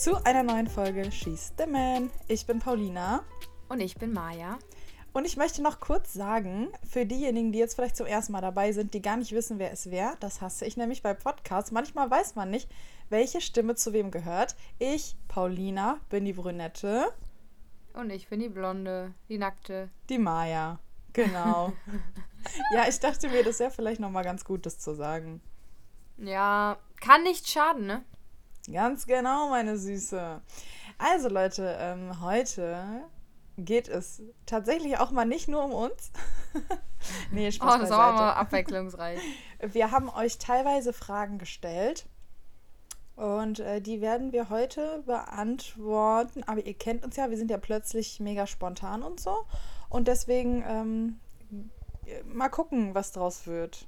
zu einer neuen Folge She's the Man. Ich bin Paulina. Und ich bin Maja. Und ich möchte noch kurz sagen, für diejenigen, die jetzt vielleicht zum ersten Mal dabei sind, die gar nicht wissen, wer es wäre, das hasse ich nämlich bei Podcasts. Manchmal weiß man nicht, welche Stimme zu wem gehört. Ich, Paulina, bin die Brünette. Und ich bin die Blonde, die Nackte. Die Maja. Genau. ja, ich dachte mir, das wäre vielleicht nochmal ganz gut, das zu sagen. Ja, kann nicht schaden, ne? Ganz genau, meine Süße. Also Leute, ähm, heute geht es tatsächlich auch mal nicht nur um uns. nee, Spaß oh, das war mal abwechslungsreich. Wir haben euch teilweise Fragen gestellt und äh, die werden wir heute beantworten. Aber ihr kennt uns ja, wir sind ja plötzlich mega spontan und so. Und deswegen ähm, mal gucken, was draus wird.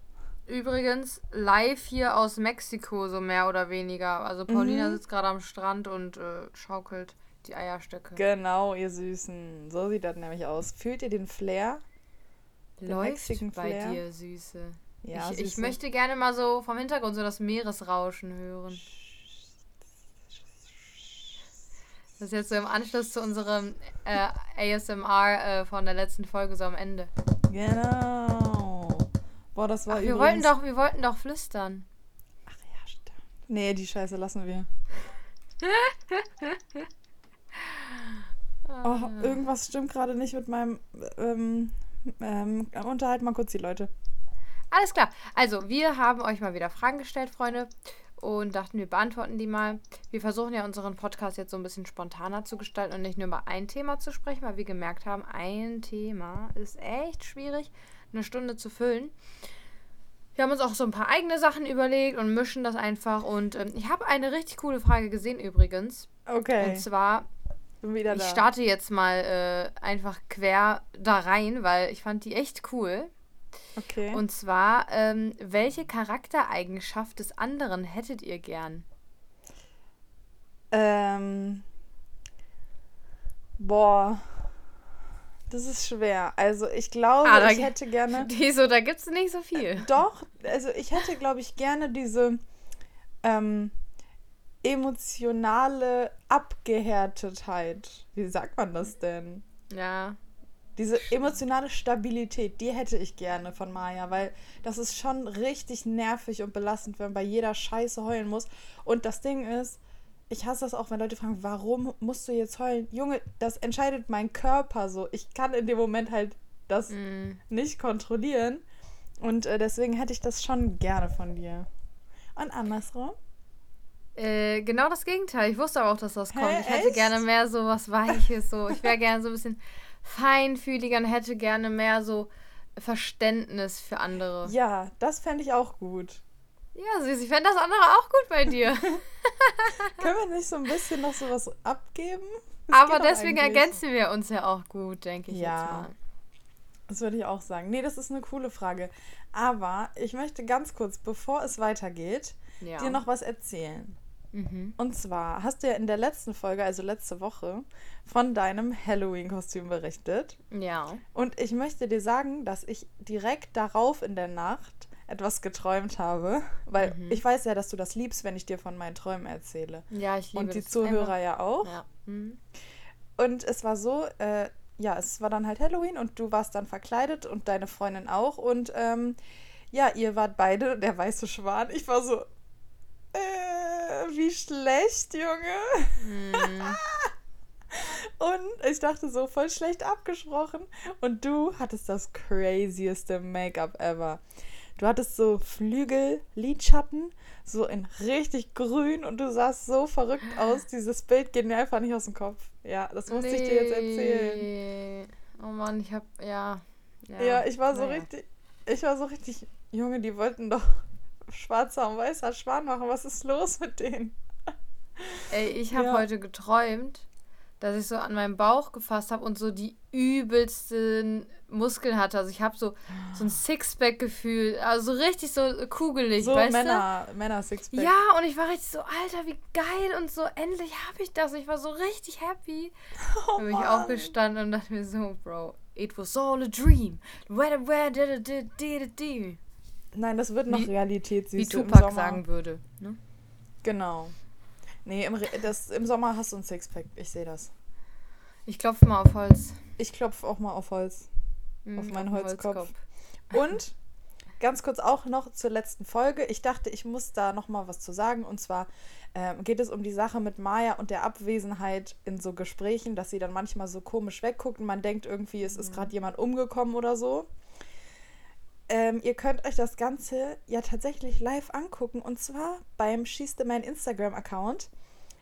Übrigens live hier aus Mexiko, so mehr oder weniger. Also Paulina mhm. sitzt gerade am Strand und äh, schaukelt die Eierstöcke. Genau, ihr Süßen. So sieht das nämlich aus. Fühlt ihr den Flair? Den Läuft bei Flair? dir, Süße. Ja, ich, Süße. ich möchte gerne mal so vom Hintergrund so das Meeresrauschen hören. Das ist jetzt so im Anschluss zu unserem äh, ASMR äh, von der letzten Folge so am Ende. Genau. Boah, das war Ach, wir wollten doch, wir wollten doch flüstern. Ach ja, stimmt. Nee, die Scheiße lassen wir. oh, irgendwas stimmt gerade nicht mit meinem. Ähm, ähm, unterhalt mal kurz die Leute. Alles klar. Also, wir haben euch mal wieder Fragen gestellt, Freunde. Und dachten, wir beantworten die mal. Wir versuchen ja unseren Podcast jetzt so ein bisschen spontaner zu gestalten und nicht nur über ein Thema zu sprechen, weil wir gemerkt haben, ein Thema ist echt schwierig eine Stunde zu füllen. Wir haben uns auch so ein paar eigene Sachen überlegt und mischen das einfach. Und ähm, ich habe eine richtig coole Frage gesehen übrigens. Okay. Und zwar, ich starte jetzt mal äh, einfach quer da rein, weil ich fand die echt cool. Okay. Und zwar, ähm, welche Charaktereigenschaft des anderen hättet ihr gern? Ähm. Boah. Das ist schwer. Also ich glaube, ah, ich hätte gerne. Wieso, da gibt es nicht so viel. Doch, also ich hätte, glaube ich, gerne diese ähm, emotionale Abgehärtetheit. Wie sagt man das denn? Ja. Diese emotionale Stabilität, die hätte ich gerne von Maya, weil das ist schon richtig nervig und belastend, wenn man bei jeder Scheiße heulen muss. Und das Ding ist, ich hasse das auch, wenn Leute fragen, warum musst du jetzt heulen? Junge, das entscheidet mein Körper so. Ich kann in dem Moment halt das mm. nicht kontrollieren. Und äh, deswegen hätte ich das schon gerne von dir. Und andersrum? Äh, genau das Gegenteil. Ich wusste aber auch, dass das kommt. Hä, ich hätte echt? gerne mehr so was Weiches. So. Ich wäre gerne so ein bisschen feinfühliger und hätte gerne mehr so Verständnis für andere. Ja, das fände ich auch gut. Ja, süß. Ich fände das andere auch gut bei dir. Können wir nicht so ein bisschen noch sowas abgeben? Das Aber deswegen ergänzen wir uns ja auch gut, denke ich ja. jetzt mal. Das würde ich auch sagen. Nee, das ist eine coole Frage. Aber ich möchte ganz kurz, bevor es weitergeht, ja. dir noch was erzählen. Mhm. Und zwar hast du ja in der letzten Folge, also letzte Woche, von deinem Halloween-Kostüm berichtet. Ja. Und ich möchte dir sagen, dass ich direkt darauf in der Nacht etwas geträumt habe, weil mhm. ich weiß ja, dass du das liebst, wenn ich dir von meinen Träumen erzähle. Ja, ich liebe Und die Zuhörer immer. ja auch. Ja. Mhm. Und es war so, äh, ja, es war dann halt Halloween und du warst dann verkleidet und deine Freundin auch. Und ähm, ja, ihr wart beide der weiße Schwan. Ich war so, äh, wie schlecht, Junge. Mhm. Und ich dachte so, voll schlecht abgesprochen. Und du hattest das crazieste Make-up ever. Du hattest so Flügel, Lidschatten, so in richtig grün und du sahst so verrückt aus. Dieses Bild geht mir einfach nicht aus dem Kopf. Ja, das musste nee. ich dir jetzt erzählen. Oh Mann, ich hab, ja. Ja, ja ich war so naja. richtig, ich war so richtig, Junge, die wollten doch schwarzer und weißer Schwan machen. Was ist los mit denen? Ey, ich habe ja. heute geträumt, dass ich so an meinem Bauch gefasst habe und so die übelsten Muskeln hatte. Also ich habe so, so ein Sixpack-Gefühl. Also richtig so kugelig, so weißt Männer, du? Männer Sixpack. Ja, und ich war richtig so, Alter, wie geil und so, endlich habe ich das. Ich war so richtig happy. Oh, dann bin ich aufgestanden und dachte mir so, Bro, it was all a dream. Where, where did it, did it, did Nein, das wird noch wie, Realität, Wie Tupac sagen würde. Ne? Genau. Nee, im, das, im Sommer hast du ein Sixpack. Ich sehe das. Ich klopfe mal auf Holz. Ich klopfe auch mal auf Holz. Mhm, Auf meinen den Holzkopf. Und ganz kurz auch noch zur letzten Folge. Ich dachte, ich muss da noch mal was zu sagen. Und zwar ähm, geht es um die Sache mit Maya und der Abwesenheit in so Gesprächen, dass sie dann manchmal so komisch wegguckt und man denkt irgendwie, es ist gerade jemand umgekommen oder so. Ähm, ihr könnt euch das Ganze ja tatsächlich live angucken. Und zwar beim Schieß the Man Instagram-Account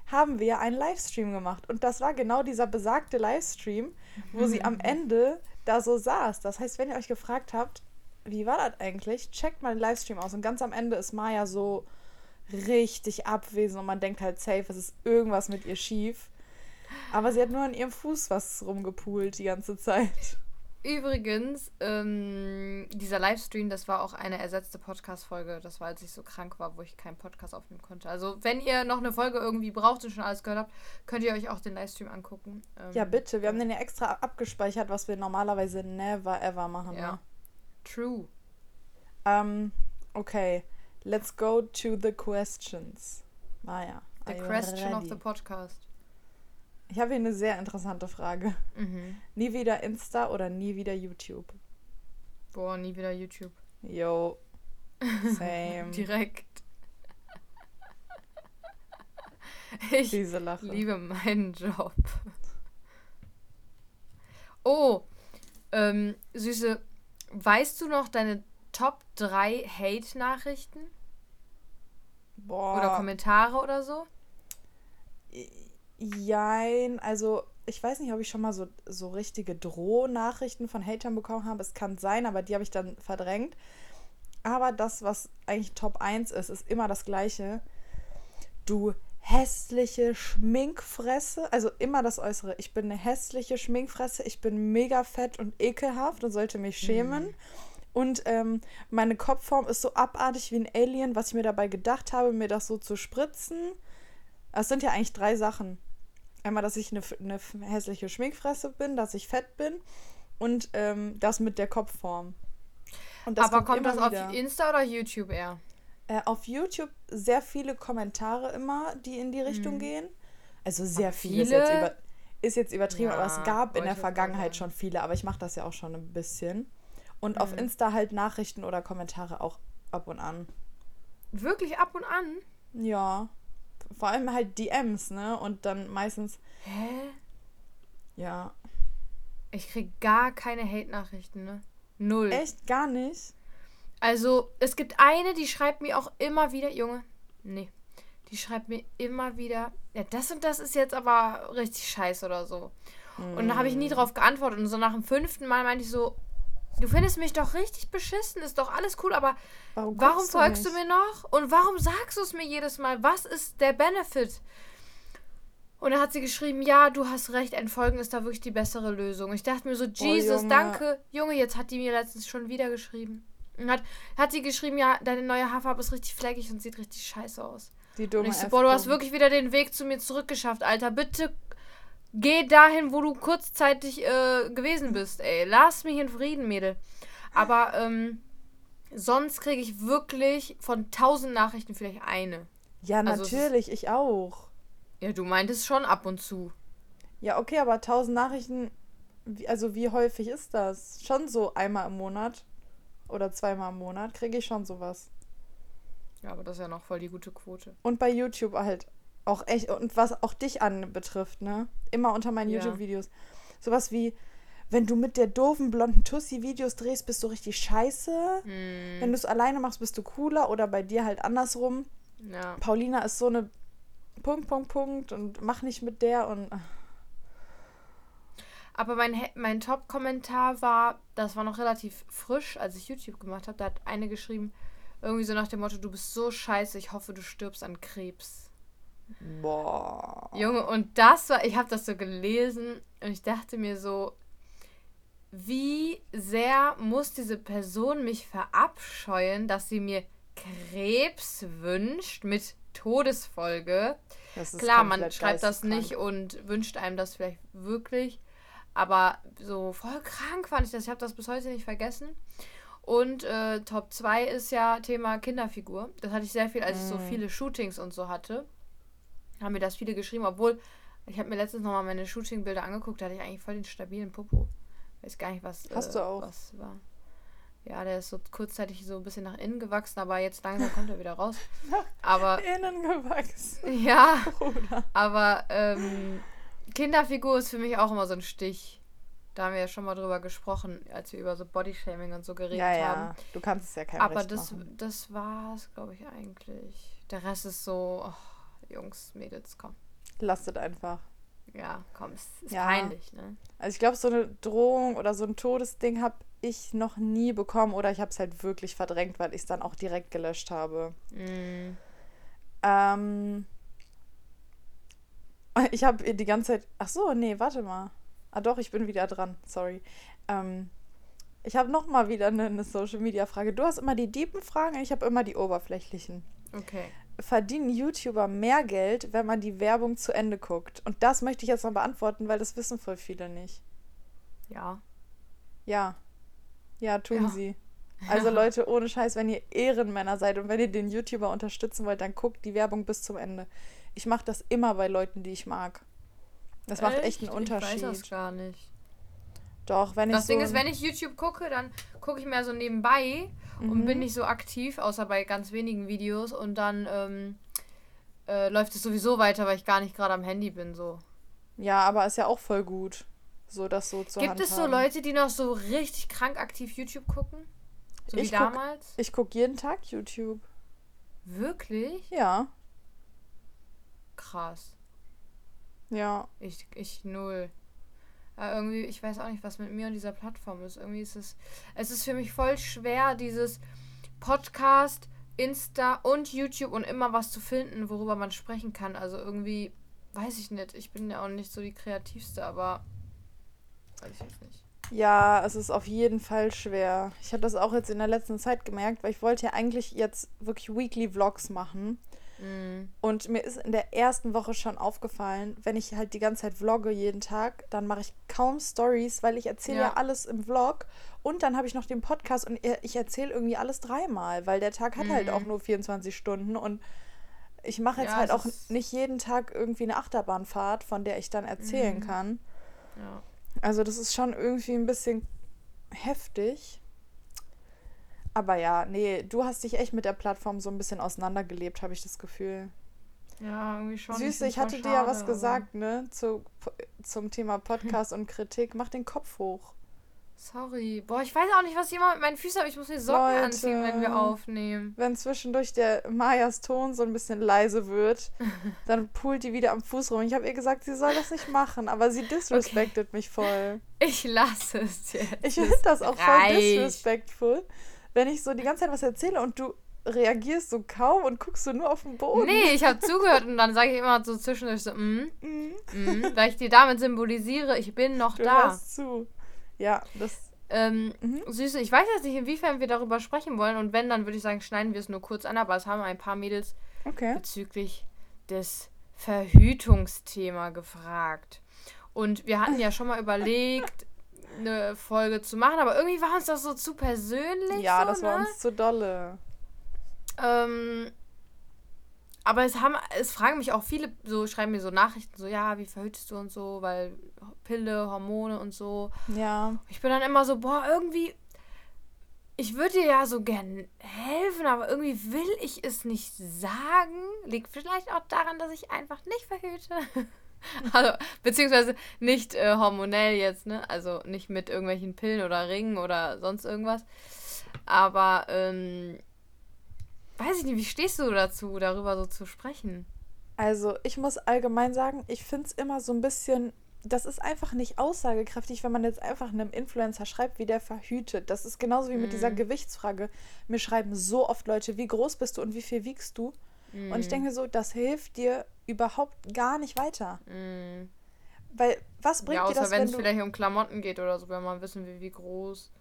haben wir einen Livestream gemacht. Und das war genau dieser besagte Livestream, wo sie am Ende da so saß. Das heißt, wenn ihr euch gefragt habt, wie war das eigentlich, checkt mal den Livestream aus. Und ganz am Ende ist Maya so richtig abwesend und man denkt halt safe, es ist irgendwas mit ihr schief. Aber sie hat nur an ihrem Fuß was rumgepult die ganze Zeit. Übrigens, ähm, dieser Livestream, das war auch eine ersetzte Podcast-Folge. Das war, als ich so krank war, wo ich keinen Podcast aufnehmen konnte. Also, wenn ihr noch eine Folge irgendwie braucht und schon alles gehört habt, könnt ihr euch auch den Livestream angucken. Ähm, Ja, bitte. Wir haben den ja extra abgespeichert, was wir normalerweise never ever machen. Ja. Ne? True. Ähm, okay. Let's go to the questions. Maya. The are you question of ready? the podcast. Ich habe hier eine sehr interessante Frage. Mhm. Nie wieder Insta oder nie wieder YouTube? Boah, nie wieder YouTube. Yo. Same. Direkt. Ich liebe meinen Job. Oh, ähm, Süße, weißt du noch deine Top 3 Hate-Nachrichten? Boah. Oder Kommentare oder so? Jein, also ich weiß nicht, ob ich schon mal so, so richtige Drohnachrichten von Hatern bekommen habe. Es kann sein, aber die habe ich dann verdrängt. Aber das, was eigentlich Top 1 ist, ist immer das gleiche. Du hässliche Schminkfresse. Also immer das Äußere. Ich bin eine hässliche Schminkfresse. Ich bin mega fett und ekelhaft und sollte mich schämen. Und ähm, meine Kopfform ist so abartig wie ein Alien, was ich mir dabei gedacht habe, mir das so zu spritzen. Es sind ja eigentlich drei Sachen. Einmal, dass ich eine, eine hässliche Schminkfresse bin, dass ich fett bin und ähm, das mit der Kopfform. Aber kommt immer das auf. Insta oder YouTube eher? Äh, auf YouTube sehr viele Kommentare immer, die in die Richtung gehen. Also sehr Aber viele, ist jetzt, über, ist jetzt übertrieben, aber es Ja, gab in der Vergangenheit schon viele, aber ich mache das ja auch schon ein bisschen. Und auf Mhm. Insta halt Nachrichten oder Kommentare auch ab und an. Wirklich ab und an? Ja. Vor allem halt DMs, ne? Und dann meistens, Hä? ja. Ich krieg gar keine Hate-Nachrichten, ne? Null. Echt gar nicht. Also, es gibt eine, die schreibt mir auch immer wieder, Junge, nee, die schreibt mir immer wieder, ja, das und das ist jetzt aber richtig scheiße oder so. Und da habe ich nie Mm. drauf geantwortet. Und so nach dem fünften Mal meinte ich so, du findest mich doch richtig beschissen, ist doch alles cool, aber Warum, warum folgst du nicht? mir noch? Und warum sagst du es mir jedes Mal? Was ist der Benefit? Und dann hat sie geschrieben, ja, du hast recht, entfolgen ist da wirklich die bessere Lösung. Ich dachte mir so, Jesus, Junge. danke. Junge, jetzt hat die mir letztens schon wieder geschrieben. Und hat, hat sie geschrieben, ja, deine neue Haarfarbe ist richtig fleckig und sieht richtig scheiße aus. Die Und dumme ich so, boah, du hast wirklich wieder den Weg zu mir zurückgeschafft, Alter. Bitte geh dahin, wo du kurzzeitig äh, gewesen bist, ey. Lass mich in Frieden, Mädel. Aber ähm, sonst kriege ich wirklich von tausend Nachrichten vielleicht eine. Ja, also natürlich, ich auch. Ja, du meintest schon ab und zu. Ja, okay, aber tausend Nachrichten, also wie häufig ist das? Schon so einmal im Monat oder zweimal im Monat kriege ich schon sowas. Ja, aber das ist ja noch voll die gute Quote. Und bei YouTube halt auch echt, und was auch dich anbetrifft, ne? Immer unter meinen Ja. YouTube-Videos. Sowas wie, wenn du mit der doofen blonden Tussi Videos drehst, bist du richtig scheiße. Hm, Wenn du es alleine machst, bist du cooler oder bei dir halt andersrum. ja. Paulina ist so eine Punkt, Punkt, Punkt und mach nicht mit der und Aber mein, He- mein Top-Kommentar war, das war noch relativ frisch, als ich YouTube gemacht habe. Da hat eine geschrieben, irgendwie so nach dem Motto, du bist so scheiße, ich hoffe, du stirbst an Krebs. Boah. Junge, und das war, ich habe das so gelesen und ich dachte mir so, wie sehr muss diese Person mich verabscheuen, dass sie mir Krebs wünscht mit Todesfolge. Das ist Klar, man schreibt das nicht und wünscht einem das vielleicht wirklich. Aber so voll krank fand ich das. Ich habe das bis heute nicht vergessen. Und äh, Top 2 ist ja Thema Kinderfigur. Das hatte ich sehr viel, als ich so Mm. viele Shootings und so hatte. Haben mir das viele geschrieben, obwohl ich habe mir letztens nochmal meine Shooting-Bilder angeguckt, da hatte ich eigentlich voll den stabilen Popo. Weiß gar nicht, was, Hast äh, du auch. was war. Ja, der ist so kurzzeitig so ein bisschen nach innen gewachsen, aber jetzt langsam kommt er wieder raus. Aber Innen gewachsen, ja, Bruder. aber ähm, Kinderfigur ist für mich auch immer so ein Stich. Da haben wir ja schon mal drüber gesprochen, als wir über so Bodyshaming und so geredet Ja, ja. haben. Du kannst es ja keinem Aber recht das, machen. das war's, glaube ich, eigentlich. Der Rest ist so, oh, Jungs, Mädels, komm. Lastet einfach. Ja, komm, es ist Ja. peinlich, ne? Also ich glaube, so eine Drohung oder so ein Todesding habe ich noch nie bekommen oder ich habe es halt wirklich verdrängt, weil ich es dann auch direkt gelöscht habe. Mm. Ähm, ich habe die ganze Zeit. Ach so, nee, warte mal. Ah doch, ich bin wieder dran. Sorry. Ähm, ich habe noch mal wieder eine, eine Social Media Frage. Du hast immer die tiefen Fragen, ich habe immer die oberflächlichen. Okay. Verdienen YouTuber mehr Geld, wenn man die Werbung zu Ende guckt? Und das möchte ich jetzt mal beantworten, weil das wissen voll viele nicht. Ja. Ja. Ja, tun Ja. sie. Also Leute, ohne Scheiß, wenn ihr Ehrenmänner seid und wenn ihr den YouTuber unterstützen wollt, dann guckt die Werbung bis zum Ende. Ich mache das immer bei Leuten, die ich mag. Das macht echt einen Unterschied. Ich weiß das gar nicht. Doch, wenn ich Das so Ding ist, wenn ich YouTube gucke, dann gucke ich mehr so nebenbei und Mhm. bin nicht so aktiv, außer bei ganz wenigen Videos. Und dann ähm, äh, läuft es sowieso weiter, weil ich gar nicht gerade am Handy bin. So. Ja, aber ist ja auch voll gut, so das so zu Gibt es so handhaben. Leute, die noch so richtig krank aktiv YouTube gucken? So wie Ich guck- damals? Ich gucke jeden Tag YouTube. Wirklich? Ja, Krass. ja. Ich, ich null. Aber irgendwie, ich weiß auch nicht, was mit mir und dieser Plattform ist. Irgendwie ist es. Es ist für mich voll schwer, dieses Podcast, Insta und YouTube und immer was zu finden, worüber man sprechen kann. Also irgendwie, weiß ich nicht. Ich bin ja auch nicht so die kreativste, aber weiß ich jetzt nicht. Ja, es ist auf jeden Fall schwer. Ich habe das auch jetzt in der letzten Zeit gemerkt, weil ich wollte ja eigentlich jetzt wirklich Weekly Vlogs machen. Mm, Und mir ist in der ersten Woche schon aufgefallen, wenn ich halt die ganze Zeit vlogge jeden Tag, dann mache ich kaum Stories, weil ich erzähle ja. Ja. alles im Vlog. Und dann habe ich noch den Podcast und ich erzähle irgendwie alles dreimal, weil der Tag hat halt Mhm. auch nur 24 Stunden und ich mache jetzt Ja, halt auch nicht jeden Tag irgendwie eine Achterbahnfahrt, von der ich dann erzählen Mhm. kann. ja. Also das ist schon irgendwie ein bisschen heftig. Aber ja, nee, du hast dich echt mit der Plattform so ein bisschen auseinandergelebt, habe ich das Gefühl. Ja, irgendwie schon. Süße, find's ich hatte voll dir ja was schade, gesagt, ne, zu, zum Thema Podcast und Kritik. Mach den Kopf hoch. Sorry. Boah, ich weiß auch nicht, was jemand mit meinen Füßen hat. Ich muss mir Socken Leute. anziehen, wenn wir aufnehmen. Wenn zwischendurch der Mayas Ton so ein bisschen leise wird, dann pult die wieder am Fuß rum. Ich habe ihr gesagt, sie soll das nicht machen, aber sie disrespectet mich voll. Ich lasse es jetzt. Ich finde das auch voll disrespectful, wenn ich so die ganze Zeit was erzähle und du reagierst so kaum und guckst so nur auf den Boden. Nee, ich habe zugehört und dann sage ich immer so zwischendurch so, mm, Mhm. mm, weil ich dir damit symbolisiere, ich bin noch Du da. hörst zu. Ja, das. Ähm, Mhm. Süße, ich weiß jetzt nicht, inwiefern wir darüber sprechen wollen und wenn, dann würde ich sagen, schneiden wir es nur kurz an, aber es haben ein paar Mädels Okay. bezüglich des Verhütungsthema gefragt. Und wir hatten ja schon mal überlegt, eine Folge zu machen, aber irgendwie war uns das so zu persönlich. Ja, so, das war ne? uns zu dolle. Ähm, aber es haben, es fragen mich auch viele, so schreiben mir so Nachrichten, so ja, wie verhütest du und so, weil Pille, Hormone und so. Ja. Ich bin dann immer so, boah, irgendwie, ich würde dir ja so gern helfen, aber irgendwie will ich es nicht sagen. Liegt vielleicht auch daran, dass ich einfach nicht verhüte. Also, beziehungsweise nicht äh, hormonell jetzt, ne? Also nicht mit irgendwelchen Pillen oder Ringen oder sonst irgendwas. Aber, ähm, weiß ich nicht, wie stehst du dazu, darüber so zu sprechen? Also, ich muss allgemein sagen, ich finde es immer so ein bisschen. Das ist einfach nicht aussagekräftig, wenn man jetzt einfach einem Influencer schreibt, wie der verhütet. Das ist genauso wie mit dieser Mhm. Gewichtsfrage. Mir schreiben so oft Leute, wie groß bist du und wie viel wiegst du? Und ich denke mir so, das hilft dir überhaupt gar nicht weiter. Mm. Weil, was bringt Ja, dir außer das, wenn es vielleicht um Klamotten geht oder so, wenn man wissen will, wie groß.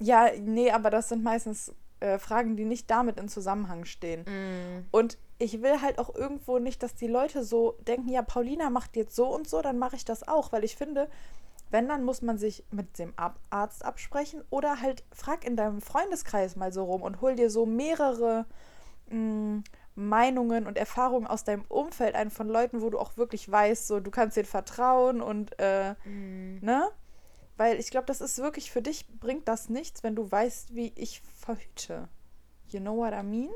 Ja, nee, aber das sind meistens äh, Fragen, die nicht damit in Zusammenhang stehen. Mm. Und ich will halt auch irgendwo nicht, dass die Leute so denken, ja, Paulina macht jetzt so und so, dann mache ich das auch. Weil ich finde, wenn, dann muss man sich mit dem Arzt absprechen oder halt frag in deinem Freundeskreis mal so rum und hol dir so mehrere mh, Meinungen und Erfahrungen aus deinem Umfeld ein von Leuten, wo du auch wirklich weißt, so du kannst denen vertrauen und äh, Mhm. ne? Weil ich glaube, das ist wirklich für dich bringt das nichts, wenn du weißt, wie ich verhüte. You know what I mean?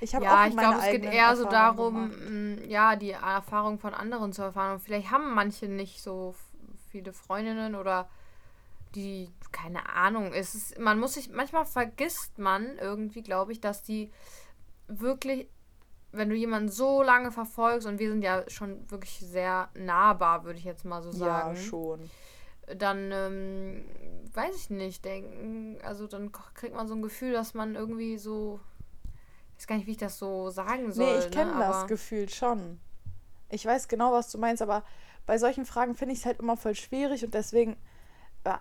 Ich habe Ja, auch ich glaube, es geht eher so darum, gemacht. mh, ja, die Erfahrung von anderen zu erfahren. Und vielleicht haben manche nicht so viele Freundinnen oder die, keine Ahnung, es ist, man muss sich, manchmal vergisst man irgendwie, glaube ich, dass die wirklich, wenn du jemanden so lange verfolgst, und wir sind ja schon wirklich sehr nahbar, würde ich jetzt mal so sagen Ja, schon. dann ähm, weiß ich nicht, denken, also dann kriegt man so ein Gefühl, dass man irgendwie so, ich weiß gar nicht, wie ich das so sagen soll. Nee, ich kenne ne? das Gefühl schon. Ich weiß genau, was du meinst, aber bei solchen Fragen finde ich es halt immer voll schwierig und deswegen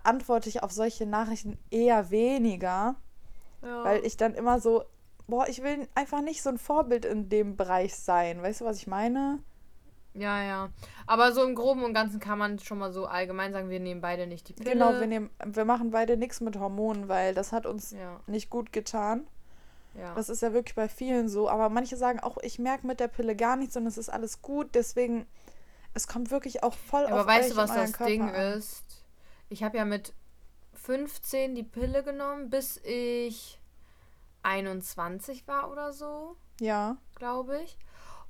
antworte ich auf solche Nachrichten eher weniger, Ja. weil ich dann immer so, boah, ich will einfach nicht so ein Vorbild in dem Bereich sein. Weißt du, was ich meine? ja, ja. Aber so im Groben und Ganzen kann man schon mal so allgemein sagen, wir nehmen beide nicht die Pille. Genau, wir, nehmen, wir machen beide nichts mit Hormonen, weil das hat uns Ja, nicht gut getan. ja. Das ist ja wirklich bei vielen so. Aber manche sagen auch, ich merke mit der Pille gar nichts und es ist alles gut. Deswegen, es kommt wirklich auch voll Aber auf weißt euch du, was das Körper Ding an. ist? Ich habe ja mit 15 die Pille genommen, bis ich 21 war oder so. Ja, glaube ich.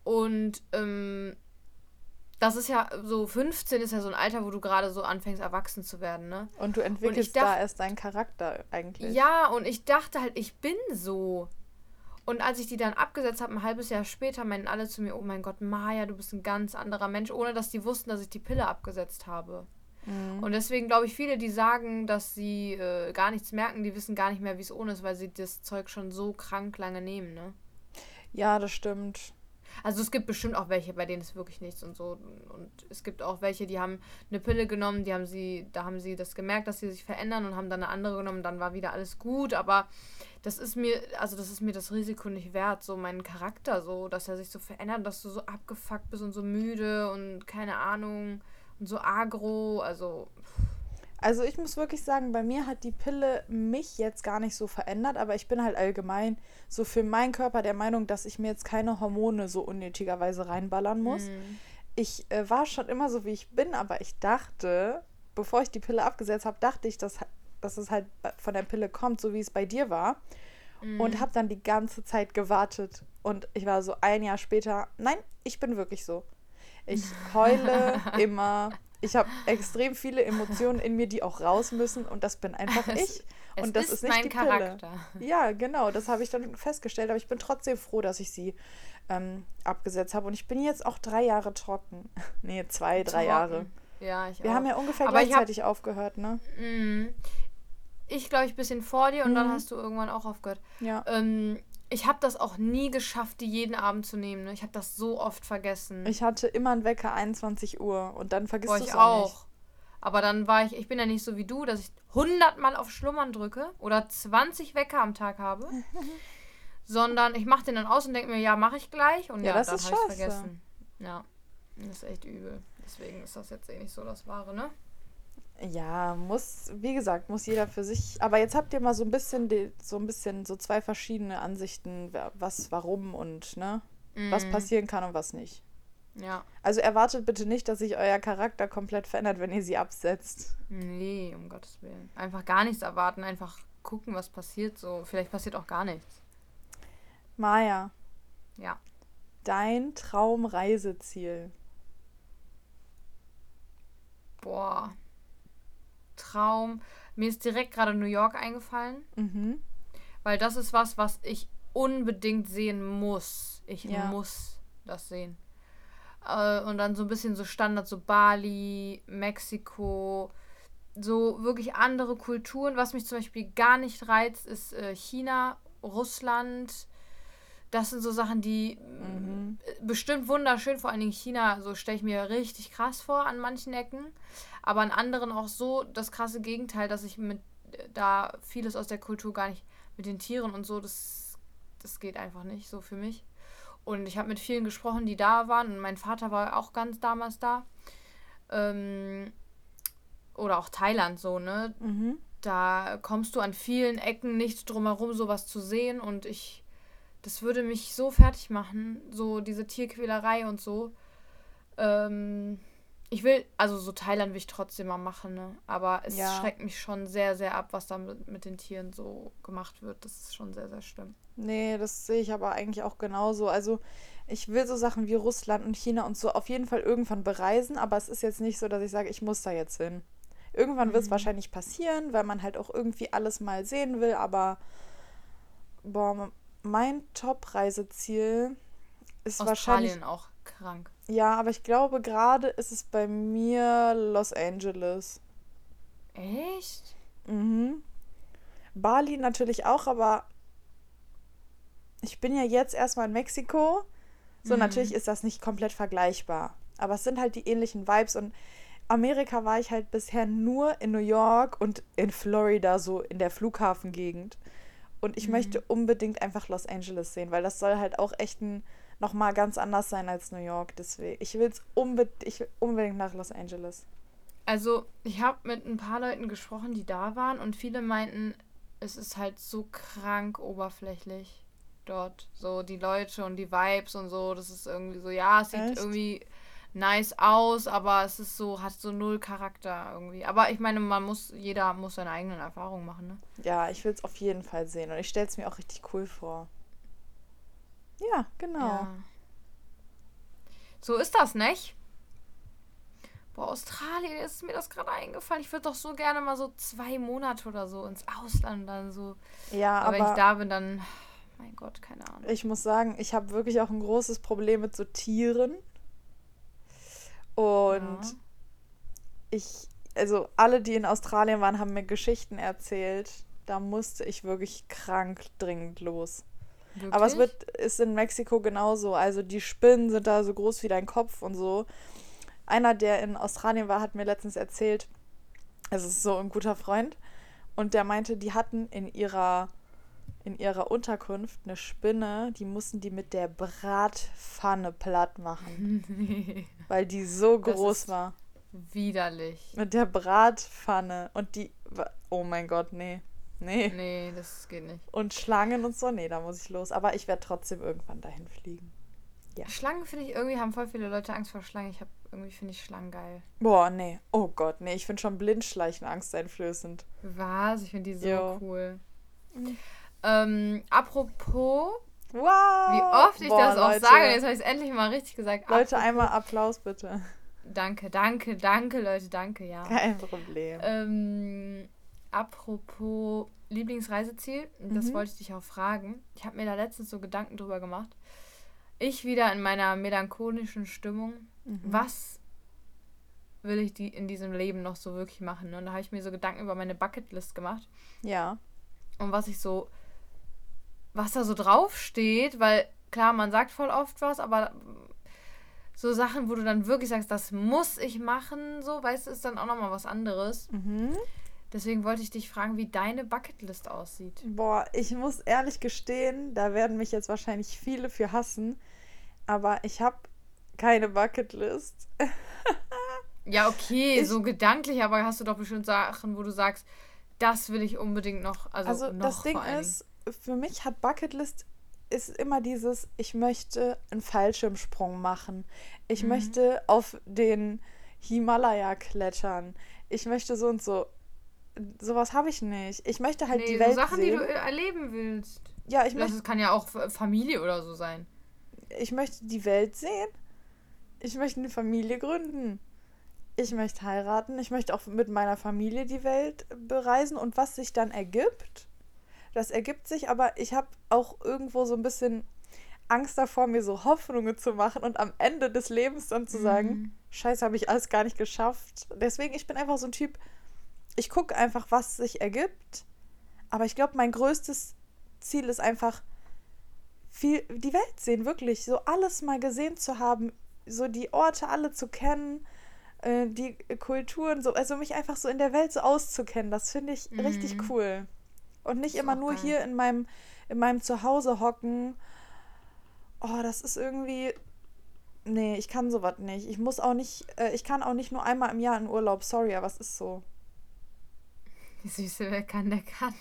Und ähm, das ist ja so, 15 ist ja so ein Alter, wo du gerade so anfängst, erwachsen zu werden, ne? und du entwickelst da dacht- erst deinen Charakter eigentlich. Ja, und ich dachte halt, ich bin so. Und als ich die dann abgesetzt habe, ein halbes Jahr später, meinten alle zu mir, oh mein Gott, Maja, du bist ein ganz anderer Mensch, ohne dass die wussten, dass ich die Pille abgesetzt habe. Mhm. Und deswegen glaube ich, viele, die sagen, dass sie äh, gar nichts merken, die wissen gar nicht mehr, wie es ohne ist, weil sie das Zeug schon so krank lange nehmen, ne? Ja, das stimmt. Also es gibt bestimmt auch welche, bei denen ist wirklich nichts und so. Und es gibt auch welche, die haben eine Pille genommen, die haben sie, da haben sie das gemerkt, dass sie sich verändern und haben dann eine andere genommen, dann war wieder alles gut. Aber das ist mir, also das ist mir das Risiko nicht wert, so meinen Charakter so, dass er sich so verändert, dass du so abgefuckt bist und so müde und keine Ahnung so agro. Also Also ich muss wirklich sagen, bei mir hat die Pille mich jetzt gar nicht so verändert, aber ich bin halt allgemein so für meinen Körper der Meinung, dass ich mir jetzt keine Hormone so unnötigerweise reinballern muss. mm, Ich äh, war schon immer so, wie ich bin, aber ich dachte, bevor ich die Pille abgesetzt habe, dachte ich, dass, dass es halt von der Pille kommt, so wie es bei dir war. mm. Und habe dann die ganze Zeit gewartet. Und ich war so ein Jahr später, nein, ich bin wirklich so. Ich heule immer. Ich habe extrem viele Emotionen in mir, die auch raus müssen. Und das bin einfach ich. es Und das ist ist nicht mein die Charakter. Pille. Ja, genau, das habe ich dann festgestellt. Aber ich bin trotzdem froh, dass ich sie ähm, abgesetzt habe. Und ich bin jetzt auch drei Jahre trocken. nee, zwei, drei Trocken. Jahre. Ja, ich Wir auch. haben ja ungefähr Aber ich hab- gleichzeitig aufgehört, ne? Ich glaube, ich ein bisschen vor dir und dann Mhm. hast du irgendwann auch aufgehört. Ja. Ähm, ich habe das auch nie geschafft, die jeden Abend zu nehmen. Ne? Ich habe das so oft vergessen. Ich hatte immer einen Wecker 21 Uhr und dann vergisst du ich es auch nicht. Aber dann war ich, ich bin ja nicht so wie du, dass ich 100 Mal auf Schlummern drücke oder 20 Wecker am Tag habe. sondern ich mache den dann aus und denke mir, ja, mache ich gleich. Und Ja, ja, das dann habe ich vergessen. Ja, das ist echt übel. Deswegen ist das jetzt eh nicht so das Wahre, ne? Ja, muss, wie gesagt, muss jeder für sich. Aber jetzt habt ihr mal so ein bisschen, die, so ein bisschen so zwei verschiedene Ansichten, was, warum und ne, was Mhm. passieren kann und was nicht. Ja. Also erwartet bitte nicht, dass sich euer Charakter komplett verändert, wenn ihr sie absetzt. Nee, um Gottes Willen. Einfach gar nichts erwarten, einfach gucken, was passiert. So, vielleicht passiert auch gar nichts. Maja, Ja. dein Traumreiseziel. Boah. Traum. Mir ist direkt gerade New York eingefallen, Mhm. weil das ist was, was ich unbedingt sehen muss. Ich Ja. muss das sehen. Äh, und dann so ein bisschen so Standard, so Bali, Mexiko, so wirklich andere Kulturen. Was mich zum Beispiel gar nicht reizt, ist äh, China, Russland. Das sind so Sachen, die Mhm. äh, bestimmt wunderschön, vor allen Dingen China, so stelle ich mir richtig krass vor an manchen Ecken. Aber an anderen auch so das krasse Gegenteil, dass ich mit äh, da vieles aus der Kultur gar nicht mit den Tieren und so, das, das geht einfach nicht so für mich. Und ich habe mit vielen gesprochen, die da waren. Und mein Vater war auch ganz damals da. Ähm, oder auch Thailand so, ne? Mhm. Da kommst du an vielen Ecken nicht drum herum, sowas zu sehen. Und ich Das würde mich so fertig machen, so diese Tierquälerei und so. Ähm, ich will, also so Thailand will ich trotzdem mal machen, ne? Aber es Ja. schreckt mich schon sehr, sehr ab, was da mit, mit den Tieren so gemacht wird. Das ist schon sehr, sehr schlimm. Nee, das sehe ich aber eigentlich auch genauso. Also ich will so Sachen wie Russland und China und so auf jeden Fall irgendwann bereisen, aber es ist jetzt nicht so, dass ich sage, ich muss da jetzt hin. Irgendwann wird es Mhm. wahrscheinlich passieren, weil man halt auch irgendwie alles mal sehen will, aber boah, mein Top-Reiseziel ist wahrscheinlich. Australien auch krank. Ja, aber ich glaube, gerade ist es bei mir Los Angeles. Echt? Mhm. Bali natürlich auch, aber ich bin ja jetzt erstmal in Mexiko. So, Mhm. natürlich ist das nicht komplett vergleichbar. Aber es sind halt die ähnlichen Vibes und Amerika war ich halt bisher nur in New York und in Florida, so in der Flughafengegend. Und ich Mhm. möchte unbedingt einfach Los Angeles sehen, weil das soll halt auch echt ein, nochmal ganz anders sein als New York. Deswegen, ich will's unbe ich will unbedingt nach Los Angeles. Also, ich habe mit ein paar Leuten gesprochen, die da waren und viele meinten, es ist halt so krank oberflächlich dort. So die Leute und die Vibes und so, das ist irgendwie so, ja, es sieht Echt? irgendwie nice aus, aber es ist so, hat so null Charakter irgendwie. Aber ich meine, man muss, jeder muss seine eigenen Erfahrungen machen, ne? Ja, ich will es auf jeden Fall sehen und ich stelle es mir auch richtig cool vor. Ja, genau. Ja. So ist das, nicht? Boah, Australien ist mir das gerade eingefallen. Ich würde doch so gerne mal so zwei Monate oder so ins Ausland dann so. Ja, Aber, wenn ich aber da bin, dann. Mein Gott, keine Ahnung. ich muss sagen, ich habe wirklich auch ein großes Problem mit so Tieren. Und Ja. ich, also alle, die in Australien waren, haben mir Geschichten erzählt. Da musste ich wirklich krank dringend los. Aber es Wirklich? wird, ist in Mexiko genauso. Also die Spinnen sind da so groß wie dein Kopf und so. Einer, der in Australien war, hat mir letztens erzählt, es ist so ein guter Freund, und der meinte, die hatten in ihrer, in ihrer Unterkunft eine Spinne, die mussten die mit der Bratpfanne platt machen, weil die so groß war. Widerlich. Mit der Bratpfanne. Und die, oh mein Gott, nee. Nee. Nee, das geht nicht. Und Schlangen und so, nee, da muss ich los. Aber ich werde trotzdem irgendwann dahin fliegen. Ja. Schlangen finde ich irgendwie, haben voll viele Leute Angst vor Schlangen. Ich habe irgendwie finde ich Schlangen geil. Boah, nee. Oh Gott, nee. Ich finde schon Blindschleichen angsteinflößend. Was? Ich finde die so Jo. cool. Mhm. Ähm, apropos, Wow. wie oft ich Boah, das auch Leute. sage, jetzt habe ich es endlich mal richtig gesagt. Leute, Apropos- einmal Applaus bitte. Danke, danke, danke, Leute, danke, ja. Kein Problem. Ähm, apropos Lieblingsreiseziel, das Mhm. wollte ich dich auch fragen. Ich habe mir da letztens so Gedanken drüber gemacht. Ich wieder in meiner melancholischen Stimmung. Mhm. Was will ich die in diesem Leben noch so wirklich machen? Und da habe ich mir so Gedanken über meine Bucketlist gemacht Ja. und was ich so, was da so draufsteht, weil klar, man sagt voll oft was, aber so Sachen, wo du dann wirklich sagst, das muss ich machen, so, weißt du, ist dann auch nochmal was anderes. Mhm. Deswegen wollte ich dich fragen, wie deine Bucketlist aussieht. Boah, ich muss ehrlich gestehen, da werden mich jetzt wahrscheinlich viele für hassen. Aber ich habe keine Bucketlist. Ja, okay, Ich- so gedanklich, aber hast du doch bestimmt Sachen, wo du sagst, das will ich unbedingt noch. Also, Also noch das Ding ist, für mich hat Bucketlist ist immer dieses, ich möchte einen Fallschirmsprung machen. Ich Mhm. möchte auf den Himalaya klettern. Ich möchte so und so. Sowas habe ich nicht. Ich möchte halt nee, die so Welt Sachen, die sehen. du erleben willst. ja, ich Das möchte, ist- kann ja auch Familie oder so sein. ich möchte die Welt sehen. Ich möchte eine Familie gründen. Ich möchte heiraten. Ich möchte auch mit meiner Familie die Welt bereisen. Und was sich dann ergibt, das ergibt sich. Aber ich habe auch irgendwo so ein bisschen Angst davor, mir so Hoffnungen zu machen und am Ende des Lebens dann zu sagen, Mhm. scheiße, habe ich alles gar nicht geschafft. Deswegen, ich bin einfach so ein Typ, ich gucke einfach, was sich ergibt. Aber ich glaube, mein größtes Ziel ist einfach, viel, die Welt sehen, wirklich. So alles mal gesehen zu haben, so die Orte alle zu kennen, äh, die Kulturen, so, also mich einfach so in der Welt so auszukennen, das finde ich richtig Mhm. cool. Und nicht immer nur geil. hier in meinem, in meinem Zuhause hocken. Oh, das ist irgendwie. Nee, ich kann sowas nicht. Ich muss auch nicht, äh, ich kann auch nicht nur einmal im Jahr in Urlaub. Sorry, aber es ist so. Die Süße, wer kann, der kann.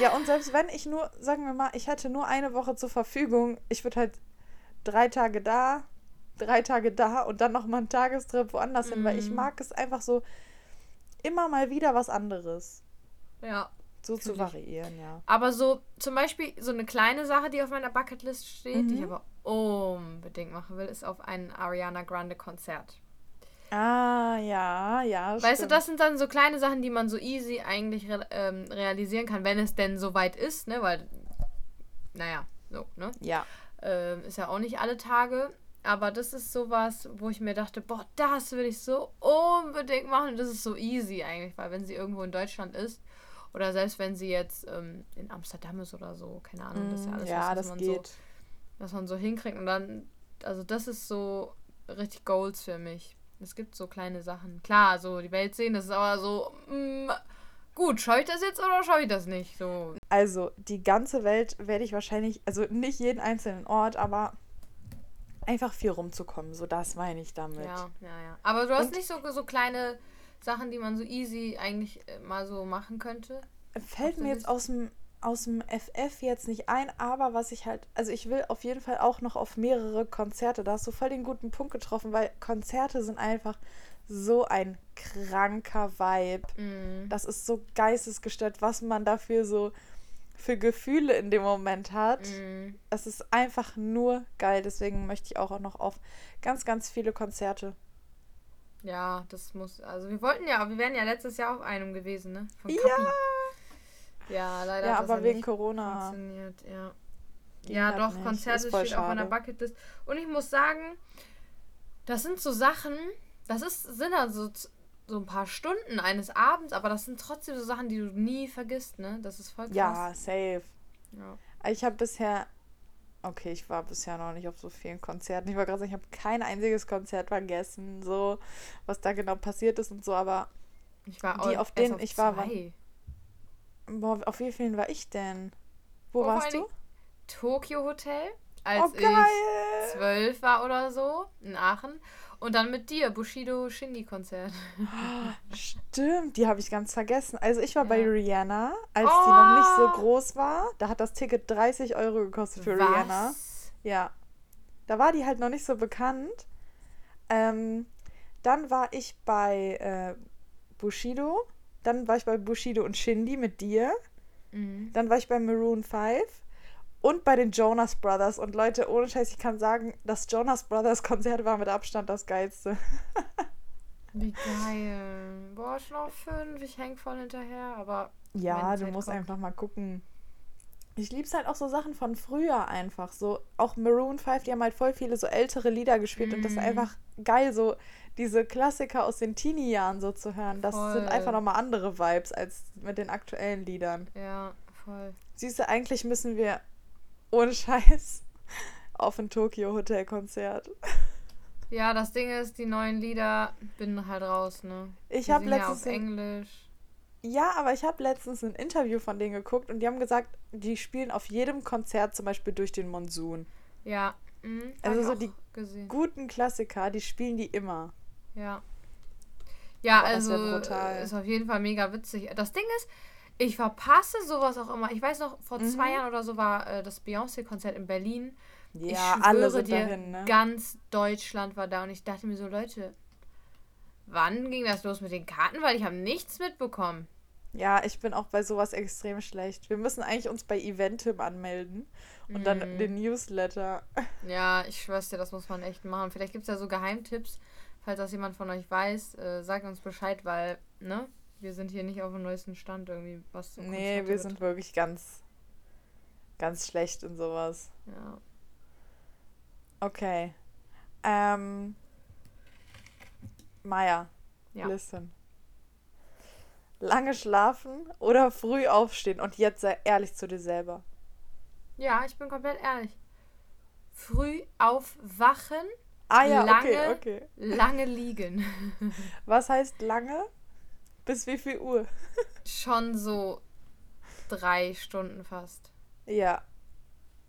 Ja, und selbst wenn ich nur, sagen wir mal, ich hätte nur eine Woche zur Verfügung, ich würde halt drei Tage da, drei Tage da und dann nochmal einen Tagestrip woanders hin, weil ich Mhm. mag es einfach so immer mal wieder was anderes. Ja. So zu Fühl ich. variieren, ja. Aber so zum Beispiel so eine kleine Sache, die auf meiner Bucketlist steht, die ich Mhm. aber unbedingt machen will, ist auf ein Ariana Grande Konzert. Ah, ja, ja. Weißt du, stimmt. das sind dann so kleine Sachen, die man so easy eigentlich re ähm, realisieren kann, wenn es denn soweit ist, ne? Weil, naja, so, ne? Ja. Ähm, ist ja auch nicht alle Tage. Aber das ist sowas, wo ich mir dachte, boah, das will ich so unbedingt machen. Das ist so easy eigentlich, weil wenn sie irgendwo in Deutschland ist oder selbst wenn sie jetzt ähm, in Amsterdam ist oder so, keine Ahnung, das ist ja alles, Mm, ja, was, was man geht. so, was man so hinkriegt. Und dann, also das ist so richtig Goals für mich. Es gibt so kleine Sachen. Klar, so die Welt sehen, das ist aber so, mm, gut, schaue ich das jetzt oder schaue ich das nicht? So, Also, die ganze Welt werde ich wahrscheinlich, also nicht jeden einzelnen Ort, aber einfach viel rumzukommen. So, das meine ich damit. Ja, ja, ja. Aber du hast Und- nicht so, so kleine Sachen, die man so easy eigentlich äh, mal so machen könnte. Fällt mir jetzt aus dem, aus dem FF jetzt nicht ein, aber was ich halt, also ich will auf jeden Fall auch noch auf mehrere Konzerte. Da hast du voll den guten Punkt getroffen, weil Konzerte sind einfach so ein kranker Vibe. Mhm. Das ist so geistesgestört, was man dafür so für Gefühle in dem Moment hat. Mhm. Es ist einfach nur geil. Deswegen möchte ich auch noch auf ganz, ganz viele Konzerte. Ja, das muss. Also wir wollten ja, wir wären ja letztes Jahr auf einem gewesen, ne? Von Ja. Kapi. Ja, leider Ja, aber wegen Corona. funktioniert, ja. Ging Ja, halt doch, nicht. Konzerte steht auf meiner schade. Bucketlist. Und ich muss sagen, das sind so Sachen, das ist, sind dann so, ein paar Stunden eines Abends, aber das sind trotzdem so Sachen, die du nie vergisst, ne? Das ist voll krass. Ja, safe. Ja. Ich habe bisher, okay, ich war bisher noch nicht auf so vielen Konzerten. Ich wollte gerade ich habe kein einziges Konzert vergessen, so was da genau passiert ist und so, aber Ich war Die, auf denen ich war, zwei. boah, auf wie vielen war ich denn? Wo Oh, vor warst du? Tokyo Hotel, Oh, als geil! ich zwölf war oder so, in Aachen. Und dann mit dir, Bushido Shindy-Konzert. Stimmt, die habe ich ganz vergessen. Also ich war bei Ja. Rihanna, als die noch nicht so Oh! groß war. Da hat das Ticket 30 Euro gekostet für Rihanna. Was? Ja. Da war die halt noch nicht so bekannt. Ähm, dann war ich bei äh, Bushido. Dann war ich bei Bushido und Shindy mit dir. Mhm. Dann war ich bei Maroon 5 und bei den Jonas Brothers. Und Leute, ohne Scheiß, ich kann sagen, das Jonas Brothers Konzert war mit Abstand das geilste. Wie geil. Boah, schon auf fünf. Ich häng voll hinterher, aber Ja, du Zeit musst kommt. einfach mal gucken. Ich lieb's halt auch so Sachen von früher einfach. So, auch Maroon 5, die haben halt voll viele so ältere Lieder gespielt und das ist Mhm. einfach geil, so diese Klassiker aus den Teenie-Jahren so zu hören. Das sind Voll. einfach nochmal andere Vibes als mit den aktuellen Liedern. ja, voll. Siehst du, eigentlich müssen wir ohne Scheiß auf ein Tokyo Hotel Konzert. Ja, das Ding ist, die neuen Lieder bin halt raus, ne? Ich habe singen ja letztens auf Englisch. Ja, aber ich habe letztens ein Interview von denen geguckt und die haben gesagt, die spielen auf jedem Konzert zum Beispiel durch den Monsun. Ja. Mhm, Also so die gesehen. Guten Klassiker, die spielen die immer. Ja. Ja, Boah, also ist auf jeden Fall mega witzig. Das Ding ist, ich verpasse sowas auch immer. Ich weiß noch, vor Mhm. zwei Jahren oder so war äh, das Beyoncé-Konzert in Berlin. Ja, ich schwöre alle sind dir, dahin, ne? ganz Deutschland war da und ich dachte mir so, Leute, wann ging das los mit den Karten? Weil ich habe nichts mitbekommen. Ja, ich bin auch bei sowas extrem schlecht. Wir müssen eigentlich uns bei Eventim anmelden und dann Mhm. den Newsletter. Ja, ich schwör's dir, das muss man echt machen. Vielleicht gibt es ja so Geheimtipps. Falls das jemand von euch weiß, äh, sagt uns Bescheid, weil, ne? Wir sind hier nicht auf dem neuesten Stand irgendwie, was so Nee, Konzerte wir sind betrifft. wirklich ganz, ganz schlecht in sowas. Ja. Okay. Ähm. Maja, Ja. listen. Lange schlafen oder früh aufstehen? Und jetzt sei ehrlich zu dir selber. Ja, ich bin komplett ehrlich. Früh aufwachen, Ah ja, okay, Lange- okay. lange liegen. Was heißt lange? Bis wie viel Uhr? Schon so drei Stunden fast. Ja.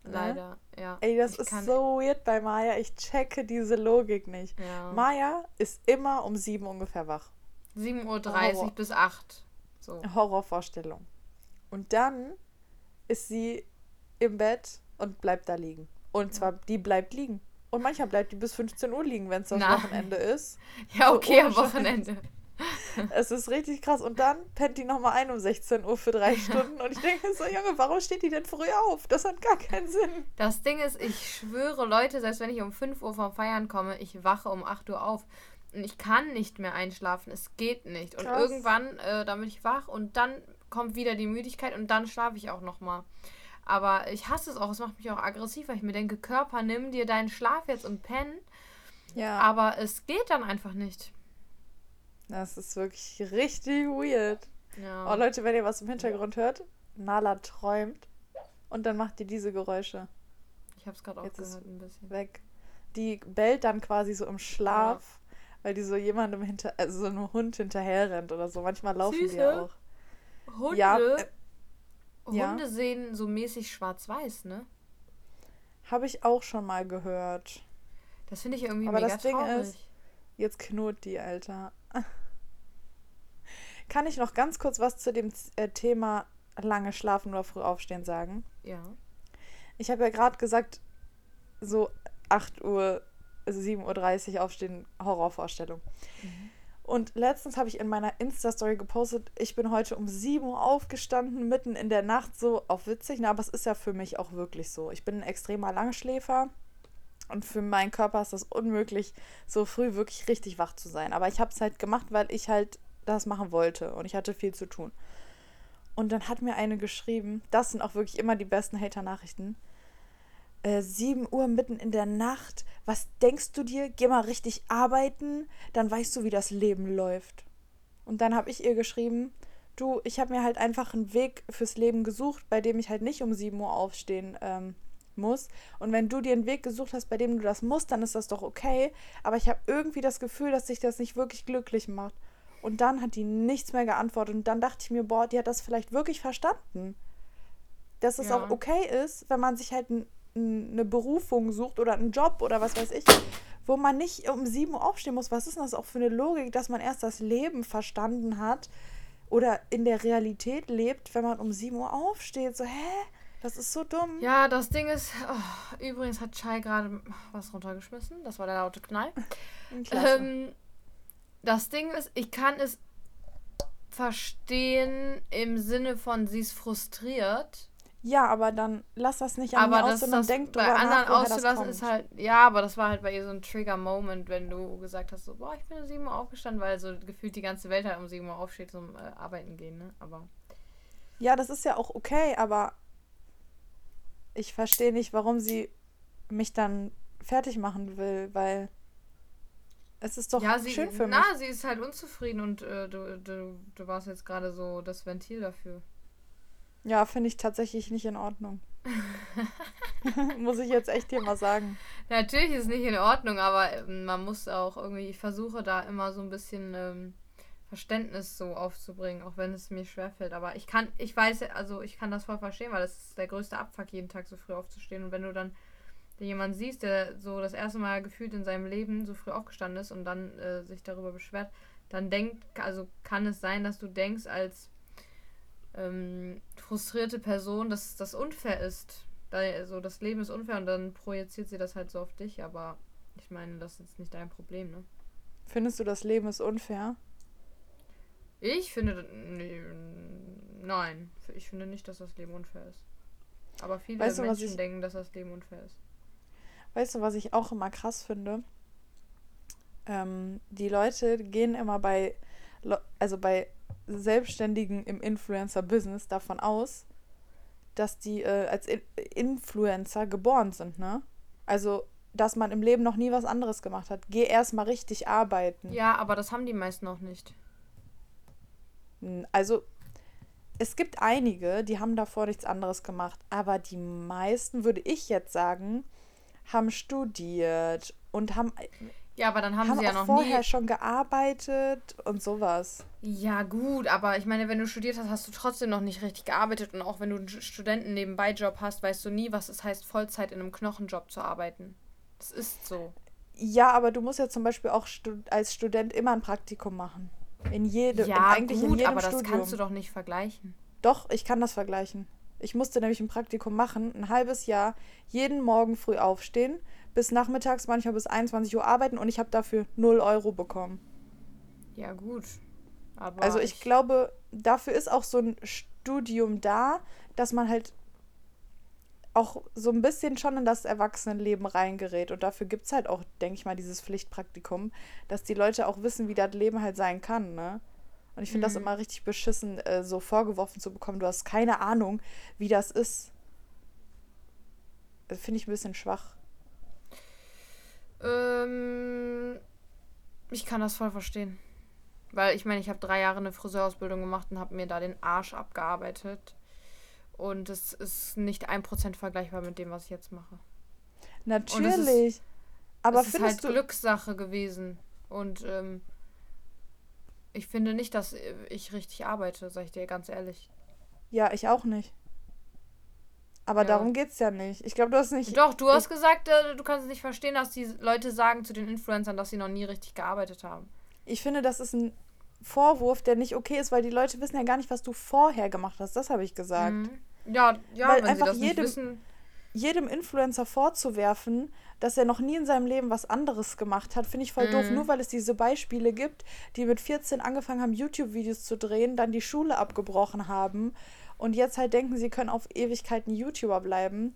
Ne? Leider, ja. Ey, das Ich ist so weird bei Maya. Ich checke diese Logik nicht. Ja. Maya ist immer um sieben ungefähr wach. 7.30 Uhr bis 8. So. Horrorvorstellung. Und dann ist sie im Bett und bleibt da liegen. Und zwar, die bleibt liegen. Und manchmal bleibt die bis 15 Uhr liegen, wenn es das. Wochenende ist. Ja, okay, am. Wochenende. Es ist richtig krass. Und dann pennt die nochmal ein um 16 Uhr für drei Stunden. Und ich denke so, Junge, warum steht die denn früh auf? Das hat gar keinen Sinn. Das Ding ist, ich schwöre, Leute, selbst wenn ich um 5 Uhr vom Feiern komme, ich wache um 8 Uhr auf. Und ich kann nicht mehr einschlafen. Es geht nicht. Und Krass. irgendwann, äh, dann bin ich wach und dann kommt wieder die Müdigkeit und dann schlafe ich auch nochmal. Aber ich hasse es auch. Es macht mich auch aggressiv, weil ich mir denke, Körper, nimm dir deinen Schlaf jetzt und penn. Ja. Aber es geht dann einfach nicht. Das ist wirklich richtig weird. Ja. Oh Leute, wenn ihr was im Hintergrund hört, Nala träumt. Und dann macht die diese Geräusche ich habe es gerade auch Jetzt ist- gehört ein bisschen. weg. Die bellt dann quasi so im Schlaf, weil die so jemandem hinter, also so einem Hund hinterher rennt oder so. Manchmal laufen die Süße. ja auch. Hunde, Ja, äh, ja. Hunde sehen so mäßig schwarz-weiß, ne? Habe ich auch schon mal gehört. Das finde ich irgendwie Aber mega das Ding traurig. ist- Jetzt knurrt die, Alter. Kann ich noch ganz kurz was zu dem äh, Thema lange schlafen oder früh aufstehen sagen? ja. Ich habe ja gerade gesagt, so 8 Uhr, 7.30 Uhr aufstehen, Horrorvorstellung. Und letztens habe ich in meiner Insta-Story gepostet, ich bin heute um 7 Uhr aufgestanden, mitten in der Nacht, so auf witzig, ne? aber es ist ja für mich auch wirklich so. Ich bin ein extremer Langschläfer und für meinen Körper ist das unmöglich, so früh wirklich richtig wach zu sein. Aber ich habe es halt gemacht, weil ich halt das machen wollte und ich hatte viel zu tun. Und dann hat mir eine geschrieben, das sind auch wirklich immer die besten Hater-Nachrichten. Äh, 7 Uhr mitten in der Nacht. Was denkst du dir? Geh mal richtig arbeiten, dann weißt du, wie das Leben läuft. Und dann habe ich ihr geschrieben, du, ich habe mir halt einfach einen Weg fürs Leben gesucht, bei dem ich halt nicht um 7 Uhr aufstehen ähm, muss. Und wenn du dir einen Weg gesucht hast, bei dem du das musst, dann ist das doch okay. Aber ich habe irgendwie das Gefühl, dass sich das nicht wirklich glücklich macht. Und dann hat die nichts mehr geantwortet. Und dann dachte ich mir, boah, die hat das vielleicht wirklich verstanden. Dass es Ja. auch okay ist, wenn man sich halt ein, ein, eine Berufung sucht oder einen Job oder was weiß ich, wo man nicht um 7 Uhr aufstehen muss. Was ist denn das auch für eine Logik, dass man erst das Leben verstanden hat oder in der Realität lebt, wenn man um 7 Uhr aufsteht? So, hä? Das ist so dumm. Ja, das Ding ist, oh, übrigens hat Chai gerade was runtergeschmissen. Das war der laute Knall. Ähm, das Ding ist, ich kann es verstehen im Sinne von, sie ist frustriert. ja, aber dann lass das nicht an aber mir aus, sondern denk bei drüber anderen nach, auszulassen ist halt, ja, aber das war halt bei ihr so ein Trigger-Moment, wenn du gesagt hast, so, boah, ich bin um 7 Uhr aufgestanden, weil so gefühlt die ganze Welt halt um 7 Uhr aufsteht zum äh, Arbeiten gehen, ne? Aber Ja, das ist ja auch okay, aber ich verstehe nicht, warum sie mich dann fertig machen will, weil es ist doch ja, sie, schön für na, mich. sie ist halt unzufrieden und äh, du, du, du warst jetzt gerade so das Ventil dafür. Ja, finde ich tatsächlich nicht in Ordnung. Muss ich jetzt echt hier mal sagen. Natürlich ist es nicht in Ordnung, aber ähm, man muss auch irgendwie, ich versuche da immer so ein bisschen ähm, Verständnis so aufzubringen, auch wenn es mir schwerfällt. Aber ich kann, ich weiß, also ich kann das voll verstehen, weil das ist der größte Abfuck, jeden Tag so früh aufzustehen. Und wenn du dann jemanden siehst, der so das erste Mal gefühlt in seinem Leben so früh aufgestanden ist und dann äh, sich darüber beschwert, dann denkt, also kann es sein, dass du denkst als ähm, frustrierte Person, dass das unfair ist. Da, also das Leben ist unfair und dann projiziert sie das halt so auf dich, aber ich meine, das ist jetzt nicht dein Problem, ne? Findest du, das Leben ist unfair? Ich finde, nein, ich finde nicht, dass das Leben unfair ist. Aber viele Weißt du, Menschen denken, dass das Leben unfair ist. Weißt du, was ich auch immer krass finde? Ähm, die Leute gehen immer bei, also bei Selbstständigen im Influencer-Business davon aus, dass die äh, als In Influencer geboren sind, ne? Also, dass man im Leben noch nie was anderes gemacht hat. Geh erstmal richtig arbeiten. Ja, aber das haben die meisten noch nicht. Also, es gibt einige, die haben davor nichts anderes gemacht, aber die meisten, würde ich jetzt sagen, haben studiert und haben, Ja, aber dann haben, haben sie ja noch vorher nie. schon gearbeitet und sowas. Ja, gut, aber ich meine, wenn du studiert hast, hast du trotzdem noch nicht richtig gearbeitet und auch wenn du einen Studenten nebenbei Job hast, weißt du nie, was es heißt, Vollzeit in einem Knochenjob zu arbeiten. Das ist so. Ja, aber du musst ja zum Beispiel auch als Student immer ein Praktikum machen. In jedem, in, Ja, eigentlich in gut, jedem aber das Studium. kannst du doch nicht vergleichen. Doch, ich kann das vergleichen. Ich musste nämlich ein Praktikum machen, ein halbes Jahr, jeden Morgen früh aufstehen, bis nachmittags, manchmal bis 21 Uhr arbeiten und ich habe dafür 0 Euro bekommen. Ja, gut. Aber also ich, ich glaube, dafür ist auch so ein Studium da, dass man halt auch so ein bisschen schon in das Erwachsenenleben reingerät. Und dafür gibt es halt auch, denke ich mal, dieses Pflichtpraktikum, dass die Leute auch wissen, wie das Leben halt sein kann, ne? Und ich finde mhm. das immer richtig beschissen, äh, so vorgeworfen zu bekommen, du hast keine Ahnung, wie das ist. Finde ich ein bisschen schwach. Ähm, ich kann das voll verstehen. Weil ich meine, ich habe drei Jahre eine Friseurausbildung gemacht und habe mir da den Arsch abgearbeitet. Und es ist nicht ein Prozent vergleichbar mit dem, was ich jetzt mache. Natürlich. Ist, aber es ist halt Glückssache gewesen. Und ähm, ich finde nicht, dass ich richtig arbeite, sag ich dir ganz ehrlich. Ja, ich auch nicht. Aber ja. darum geht's ja nicht. Ich glaube, du hast nicht. Doch, du hast gesagt, äh, du kannst es nicht verstehen, dass die Leute sagen zu den Influencern, dass sie noch nie richtig gearbeitet haben. Ich finde, das ist ein Vorwurf, der nicht okay ist, weil die Leute wissen ja gar nicht, was du vorher gemacht hast. Das habe ich gesagt. Mhm. Ja, ja, weil wenn einfach sie das jedem, nicht wissen. Jedem Influencer vorzuwerfen, dass er noch nie in seinem Leben was anderes gemacht hat, finde ich voll mhm. doof. Nur weil es diese Beispiele gibt, die mit 14 angefangen haben, YouTube-Videos zu drehen, dann die Schule abgebrochen haben und jetzt halt denken, sie können auf Ewigkeiten YouTuber bleiben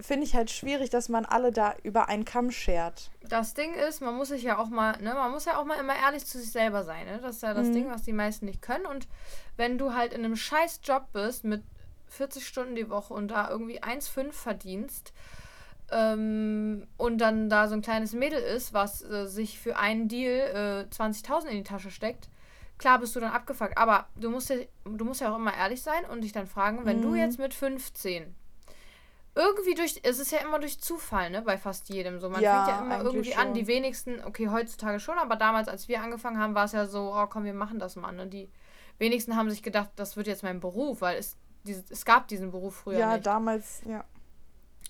finde ich halt schwierig, dass man alle da über einen Kamm schert. Das Ding ist, man muss sich ja auch mal, ne, man muss ja auch mal immer ehrlich zu sich selber sein, ne? Das ist ja das mhm. Ding, was die meisten nicht können. Und wenn du halt in einem scheiß Job bist mit 40 Stunden die Woche und da irgendwie 1,5 verdienst ähm, und dann da so ein kleines Mädel ist, was äh, sich für einen Deal äh, 20.000 in die Tasche steckt, klar bist du dann abgefuckt. Aber du musst, ja, du musst ja auch immer ehrlich sein und dich dann fragen, wenn mhm. du jetzt mit 15 irgendwie durch, es ist ja immer durch Zufall, ne, bei fast jedem so. Man ja, fängt ja immer irgendwie schon. an, die wenigsten, okay, heutzutage schon, aber damals, als wir angefangen haben, war es ja so, oh komm, wir machen das mal. Ne? Die wenigsten haben sich gedacht, das wird jetzt mein Beruf, weil es, dieses, es gab diesen Beruf früher ja, nicht. Damals, ja.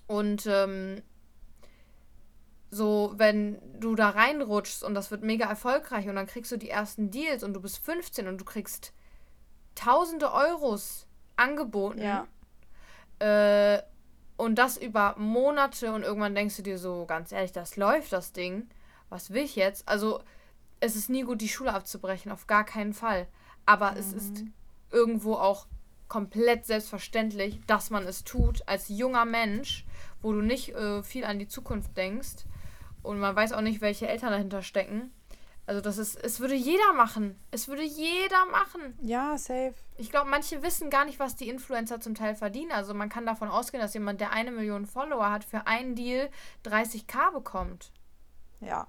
Und ähm, so, wenn du da reinrutschst und das wird mega erfolgreich und dann kriegst du die ersten Deals und du bist 15 und du kriegst tausende Euros angeboten. Ja. Äh, und das über Monate und irgendwann denkst du dir so, ganz ehrlich, das läuft das Ding. Was will ich jetzt? Also, es ist nie gut, die Schule abzubrechen, auf gar keinen Fall. Aber mhm. es ist irgendwo auch komplett selbstverständlich, dass man es tut als junger Mensch, wo du nicht äh, viel an die Zukunft denkst und man weiß auch nicht, welche Eltern dahinter stecken. Also das ist, es würde jeder machen. Es würde jeder machen. Ja, safe. Ich glaube, manche wissen gar nicht, was die Influencer zum Teil verdienen. Also man kann davon ausgehen, dass jemand, der eine Million Follower hat, für einen Deal 30k bekommt. Ja.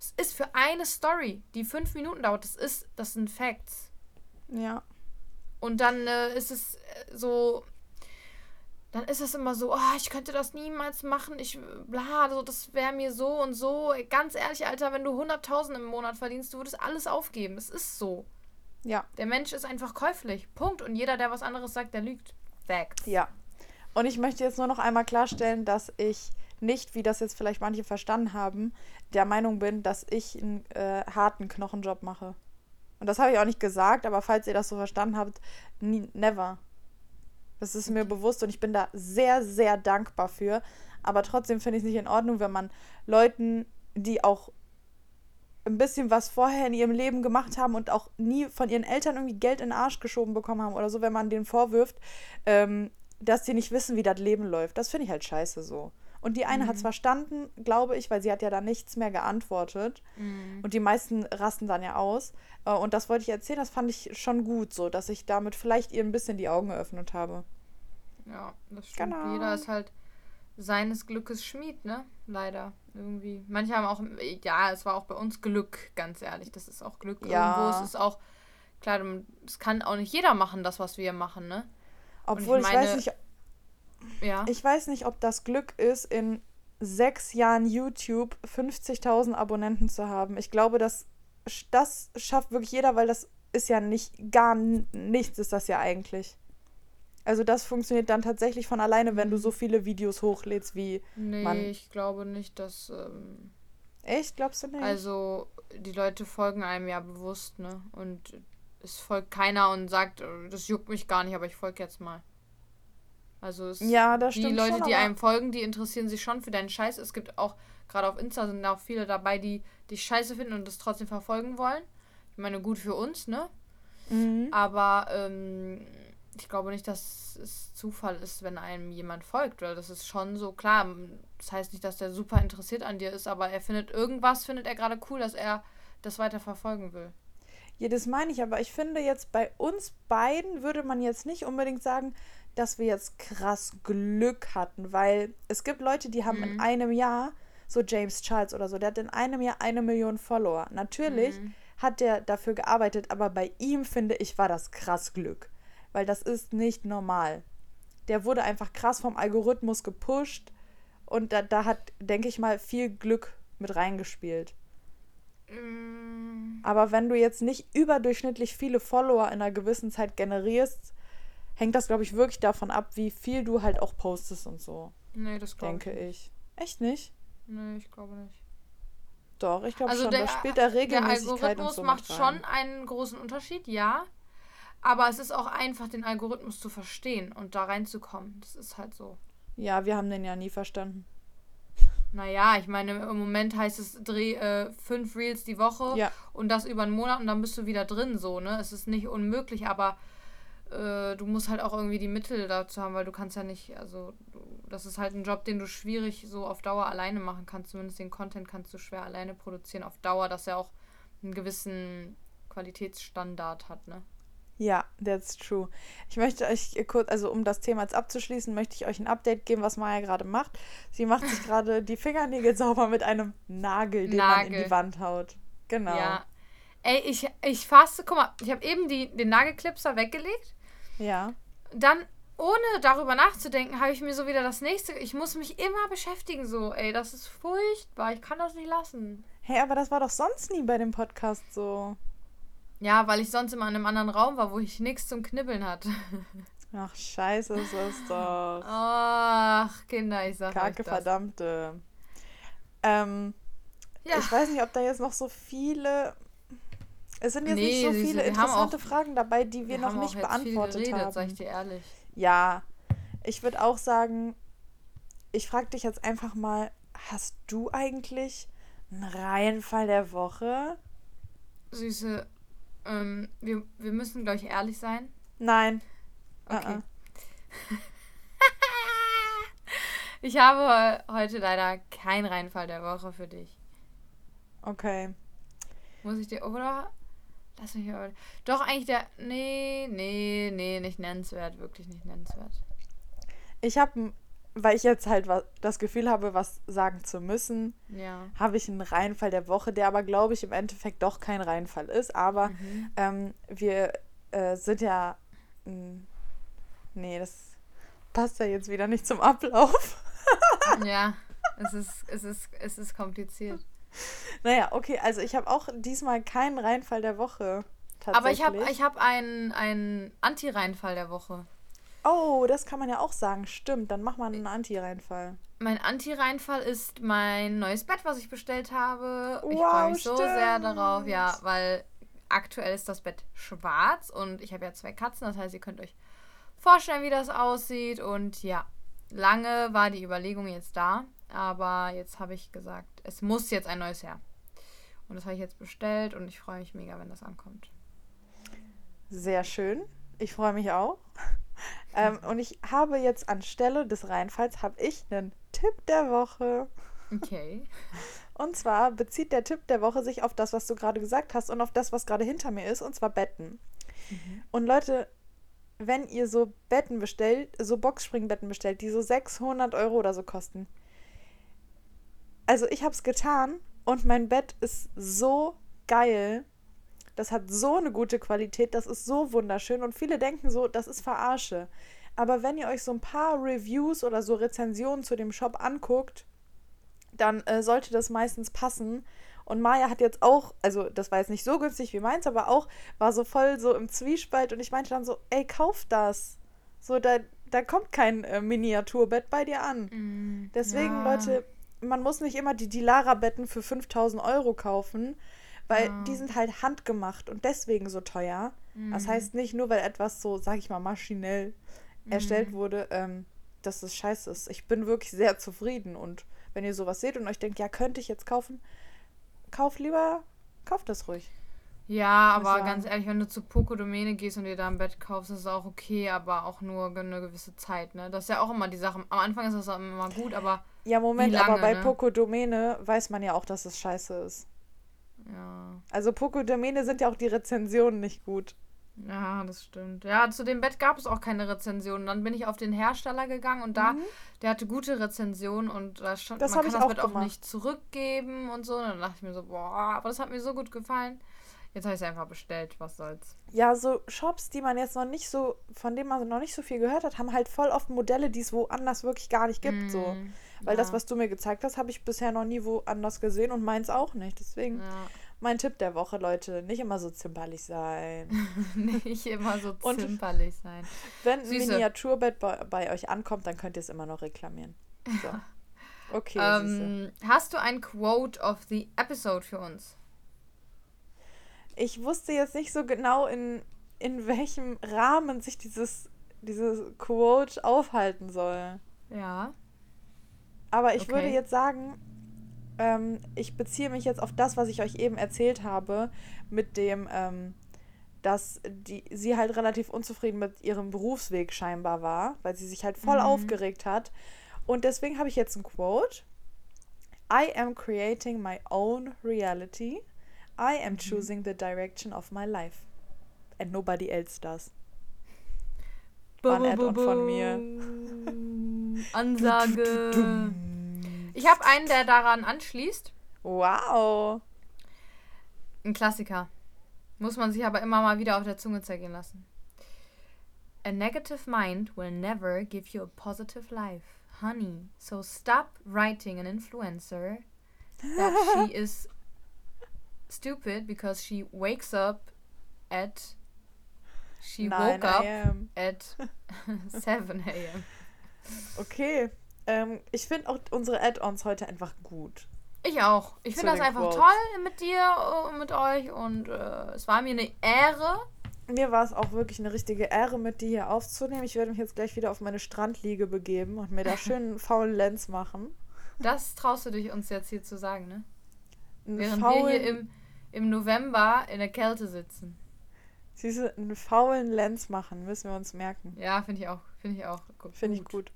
Es ist für eine Story, die fünf Minuten dauert. Das ist, das sind Facts. Ja. Und dann äh, ist es äh, so, dann ist es immer so, oh, ich könnte das niemals machen, ich, bla, also das wäre mir so und so. Ganz ehrlich, Alter, wenn du 100.000 im Monat verdienst, du würdest alles aufgeben. Es ist so. Ja. Der Mensch ist einfach käuflich. Punkt. Und jeder, der was anderes sagt, der lügt. Facts. Ja. Und ich möchte jetzt nur noch einmal klarstellen, dass ich nicht, wie das jetzt vielleicht manche verstanden haben, der Meinung bin, dass ich einen äh, harten Knochenjob mache. Und das habe ich auch nicht gesagt, aber falls ihr das so verstanden habt, nie, never. Das ist mir bewusst und ich bin da sehr, sehr dankbar für. Aber trotzdem finde ich es nicht in Ordnung, wenn man Leuten, die auch ein bisschen was vorher in ihrem Leben gemacht haben und auch nie von ihren Eltern irgendwie Geld in den Arsch geschoben bekommen haben oder so, wenn man denen vorwirft, ähm, dass die nicht wissen, wie das Leben läuft. Das finde ich halt scheiße so. Und die eine mhm. hat es verstanden, glaube ich, weil sie hat ja da nichts mehr geantwortet. Mhm. Und die meisten rasten dann ja aus. Äh, und das wollte ich erzählen, das fand ich schon gut so, dass ich damit vielleicht ihr ein bisschen die Augen geöffnet habe. Ja, das stimmt. Genau. Jeder ist halt seines Glückes Schmied, ne? Leider. Irgendwie. Manche haben auch, ja, es war auch bei uns Glück, ganz ehrlich. Das ist auch Glück ja. irgendwo. Es ist auch, klar, es kann auch nicht jeder machen, das, was wir machen, ne? Obwohl ich, meine, ich weiß nicht, ja. Ich weiß nicht, ob das Glück ist, in sechs Jahren YouTube 50.000 Abonnenten zu haben. Ich glaube, das, das schafft wirklich jeder, weil das ist ja nicht, gar nichts ist das ja eigentlich. Also das funktioniert dann tatsächlich von alleine, wenn du so viele Videos hochlädst, wie nee, man... ich glaube nicht, dass... Ähm, Echt? Glaubst du nicht? Also die Leute folgen einem ja bewusst, ne? Und es folgt keiner und sagt, das juckt mich gar nicht, aber ich folge jetzt mal. Also es, Ja, das die Leute, schon, die einem folgen, die interessieren sich schon für deinen Scheiß. Es gibt auch, gerade auf Insta sind auch viele dabei, die dich scheiße finden und das trotzdem verfolgen wollen. Ich meine, gut für uns, ne? Mhm. Aber ähm, ich glaube nicht, dass es Zufall ist, wenn einem jemand folgt. Weil das ist schon so klar. Das heißt nicht, dass der super interessiert an dir ist, aber er findet irgendwas, findet er gerade cool, dass er das weiter verfolgen will. Ja, das meine ich, aber ich finde jetzt bei uns beiden würde man jetzt nicht unbedingt sagen, dass wir jetzt krass Glück hatten, weil es gibt Leute, die haben in einem Jahr, so James Charles oder so, der hat in einem Jahr eine Million Follower. Natürlich hat der dafür gearbeitet, aber bei ihm finde ich, war das krass Glück, weil das ist nicht normal. Der wurde einfach krass vom Algorithmus gepusht und da, da hat, denke ich mal, viel Glück mit reingespielt. Mm, Aber wenn du jetzt nicht überdurchschnittlich viele Follower in einer gewissen Zeit generierst, hängt das, glaube ich, wirklich davon ab, wie viel du halt auch postest und so, Nee, das glaube denke ich. ich. Echt nicht? Nee, ich glaube nicht. Doch, ich glaube Also schon. der, da spielt da der Regelmäßigkeit und Algorithmus so macht schon einen großen Unterschied, ja. Aber es ist auch einfach, den Algorithmus zu verstehen und da reinzukommen. Das ist halt so. Ja, wir haben den ja nie verstanden. Naja, ich meine, im Moment heißt es, dreh äh, fünf Reels die Woche Ja. und das über einen Monat und dann bist du wieder drin, so, ne? Es ist nicht unmöglich, aber äh, du musst halt auch irgendwie die Mittel dazu haben, weil du kannst ja nicht, also, du, das ist halt ein Job, den du schwierig so auf Dauer alleine machen kannst. Zumindest den Content kannst du schwer alleine produzieren auf Dauer, dass er auch einen gewissen Qualitätsstandard hat, ne? Ja, that's true. Ich möchte euch kurz, also um das Thema jetzt abzuschließen, möchte ich euch ein Update geben, was Maya gerade macht. Sie macht sich gerade die Fingernägel sauber mit einem Nagel, den man in Nagel. die Wand haut. Genau. Ja. Ey, ich, ich fasse, guck mal, ich habe eben die, den Nagelklipser weggelegt. Ja. dann ohne darüber nachzudenken, habe ich mir so wieder das nächste. Ich muss mich immer beschäftigen, so, ey, das ist furchtbar. Ich kann das nicht lassen. Hey, aber das war doch sonst nie bei dem Podcast so. Ja, weil ich sonst immer in einem anderen Raum war, wo ich nichts zum Knibbeln hatte. Ach, scheiße ist das doch. Ach, Kinder, ich sag Kacke, euch das. verdammte. Ähm, Ja, Ich weiß nicht, ob da jetzt noch so viele. Es sind jetzt Nee, nicht so viele interessante auch- Fragen dabei, die wir, wir noch haben nicht auch jetzt viel beantwortet geredet, haben. sag ich dir ehrlich. Ja, ich würde auch sagen, ich frage dich jetzt einfach mal, hast du eigentlich einen Reihenfall der Woche? Süße, ähm, wir, wir müssen, glaube ich, ehrlich sein. Nein. Okay. Uh-uh. Ich habe he- heute leider keinen Reinfall der Woche für dich. Okay. Muss ich dir, oder? Lass mich mal. Doch, eigentlich der. Nee, nee, nee, nicht nennenswert. Wirklich nicht nennenswert. Ich habe, weil ich jetzt halt wa- das Gefühl habe, was sagen zu müssen, Ja. habe ich einen Reihenfall der Woche, der aber, glaube ich, im Endeffekt doch kein Reihenfall ist. Aber Mhm. ähm, wir äh, sind ja. nee, das passt ja jetzt wieder nicht zum Ablauf. ja. Es ist, es ist, es ist kompliziert. Naja, okay, also ich habe auch diesmal keinen Reinfall der Woche. Aber ich habe ich hab einen, einen Anti-Reinfall der Woche. Oh, das kann man ja auch sagen. Stimmt, dann mach mal einen Anti-Reinfall. Mein Anti-Reinfall ist mein neues Bett, was ich bestellt habe. ich Wow, freue mich so sehr stimmt. darauf, ja, weil aktuell ist das Bett schwarz und ich habe ja zwei Katzen, das heißt, ihr könnt euch vorstellen, wie das aussieht. Und ja, lange war die Überlegung jetzt da, aber jetzt habe ich gesagt, es muss jetzt ein neues her. Und das habe ich jetzt bestellt und ich freue mich mega, wenn das ankommt. Sehr schön. Ich freue mich auch. ähm, und ich habe jetzt anstelle des Reinfalls habe ich einen Tipp der Woche. Okay. Und zwar bezieht der Tipp der Woche sich auf das, was du gerade gesagt hast und auf das, was gerade hinter mir ist, und zwar Betten. Und Leute, wenn ihr so Betten bestellt, so Boxspringbetten bestellt, die so 600 Euro oder so kosten. Also ich habe es getan und mein Bett ist so geil. Das hat so eine gute Qualität, das ist so wunderschön und viele denken so, das ist Verarsche. Aber wenn ihr euch so ein paar Reviews oder so Rezensionen zu dem Shop anguckt, dann äh, sollte das meistens passen. Und Maya hat jetzt auch, also das war jetzt nicht so günstig wie meins, aber auch war so voll so im Zwiespalt und ich meinte dann so, ey, kauf das. So, da, da kommt kein äh, Miniaturbett bei dir an. Mm, Deswegen, ja. Leute, man muss nicht immer die Dilara-Betten für 5000 Euro kaufen, weil Ja. die sind halt handgemacht und deswegen so teuer. Das Mhm. heißt nicht nur, weil etwas so, sag ich mal, maschinell erstellt wurde, ähm, dass es scheiße ist. Ich bin wirklich sehr zufrieden. Und wenn ihr sowas seht und euch denkt, ja, könnte ich jetzt kaufen, kauf lieber, kauft das ruhig. Ja, aber sagen. ganz ehrlich, wenn du zu Poco Domäne gehst und dir da ein Bett kaufst, ist es auch okay, aber auch nur eine gewisse Zeit, ne? Das ist ja auch immer die Sache. Am Anfang ist das immer gut, aber Ja, Moment, lange, aber bei ne? Poco Domäne weiß man ja auch, dass es scheiße ist. ja. Also Poco Domäne sind ja auch die Rezensionen nicht gut. Ja, das stimmt. Ja, zu dem Bett gab es auch keine Rezension. Dann bin ich auf den Hersteller gegangen und da, der hatte gute Rezensionen und da stand, Mhm. Das man kann ich das auch Bett auch gemacht. nicht zurückgeben und so. Und dann dachte ich mir so, boah, aber das hat mir so gut gefallen. Jetzt habe ich es einfach bestellt, was soll's. Ja, so Shops, die man jetzt noch nicht so, von denen man noch nicht so viel gehört hat, haben halt voll oft Modelle, die es woanders wirklich gar nicht gibt. So. Weil das, ja. was du mir gezeigt hast, habe ich bisher noch nie woanders gesehen und meins auch nicht. Deswegen Ja, mein Tipp der Woche, Leute, nicht immer so zimperlich sein. nicht immer so Und- zimperlich sein. Wenn ein Süße. Miniaturbett bei, bei euch ankommt, dann könnt ihr es immer noch reklamieren. So. Okay. Ähm, hast du ein Quote of the Episode für uns? Ich wusste jetzt nicht so genau, in, in welchem Rahmen sich dieses, dieses Quote aufhalten soll. Ja. Aber ich würde Okay. jetzt sagen, ähm, ich beziehe mich jetzt auf das, was ich euch eben erzählt habe, mit dem, ähm, dass die, sie halt relativ unzufrieden mit ihrem Berufsweg scheinbar war, weil sie sich halt voll Mhm. aufgeregt hat. Und deswegen habe ich jetzt ein Quote. I am creating my own reality. I Mhm. am choosing the direction of my life. And nobody else does. War ein Add-on von mir. Ansage. Ich habe einen, der daran anschließt. Wow. Ein Klassiker. Muss man sich aber immer mal wieder auf der Zunge zergehen lassen. A negative mind will never give you a positive life, honey. So stop writing an influencer that she is stupid because she wakes up at she 9 woke up at 7 a.m. Okay. Ähm, ich finde auch unsere Add-ons heute einfach gut. Ich auch. Ich finde das einfach Quotes. toll mit dir und mit euch und äh, es war mir eine Ehre. Mir war es auch wirklich eine richtige Ehre, mit dir hier aufzunehmen. Ich werde mich jetzt gleich wieder auf meine Strandliege begeben und mir da schön einen faulen Lenz machen. Das traust du dich uns jetzt hier zu sagen, ne? Einen Während faulen, wir hier im, im November in der Kälte sitzen. Siehste, einen faulen Lenz machen, müssen wir uns merken. Ja, finde ich auch. Finde ich auch. Finde ich gut.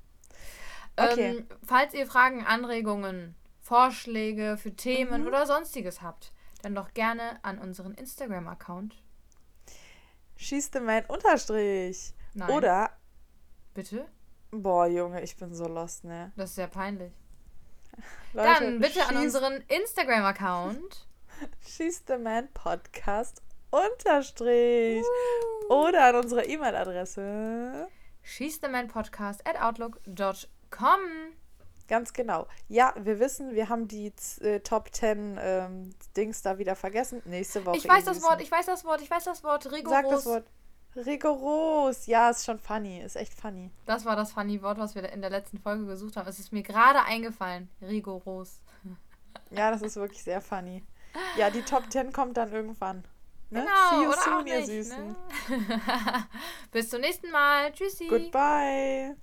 Okay. Ähm, falls ihr Fragen, Anregungen, Vorschläge für Themen Mhm. oder sonstiges habt, dann doch gerne an unseren Instagram-Account. Schieß the man unterstrich. Nein. Oder, Bitte? boah, Junge, ich bin so lost, ne? Das ist sehr peinlich. Leute, dann bitte an unseren Instagram-Account. Schieß the man Podcast unterstrich. Oder an unsere E-Mail-Adresse. schießthemanpodcast at outlook.com. Ganz genau. Ja, wir wissen, wir haben die äh, Top 10 ähm, Dings da wieder vergessen. Nächste Woche. Ich weiß das. Wort, ich weiß das Wort, ich weiß das Wort. Rigoros. Sag das Wort. Rigoros. Ja, ist schon funny. Ist echt funny. Das war das funny Wort, was wir in der letzten Folge gesucht haben. Es ist mir gerade eingefallen. Rigoros. Ja, das ist wirklich sehr funny. Ja, die Top 10 kommt dann irgendwann. Ne? Genau, See you soon, ihr Süßen. ne? Bis zum nächsten Mal. Tschüssi. Goodbye.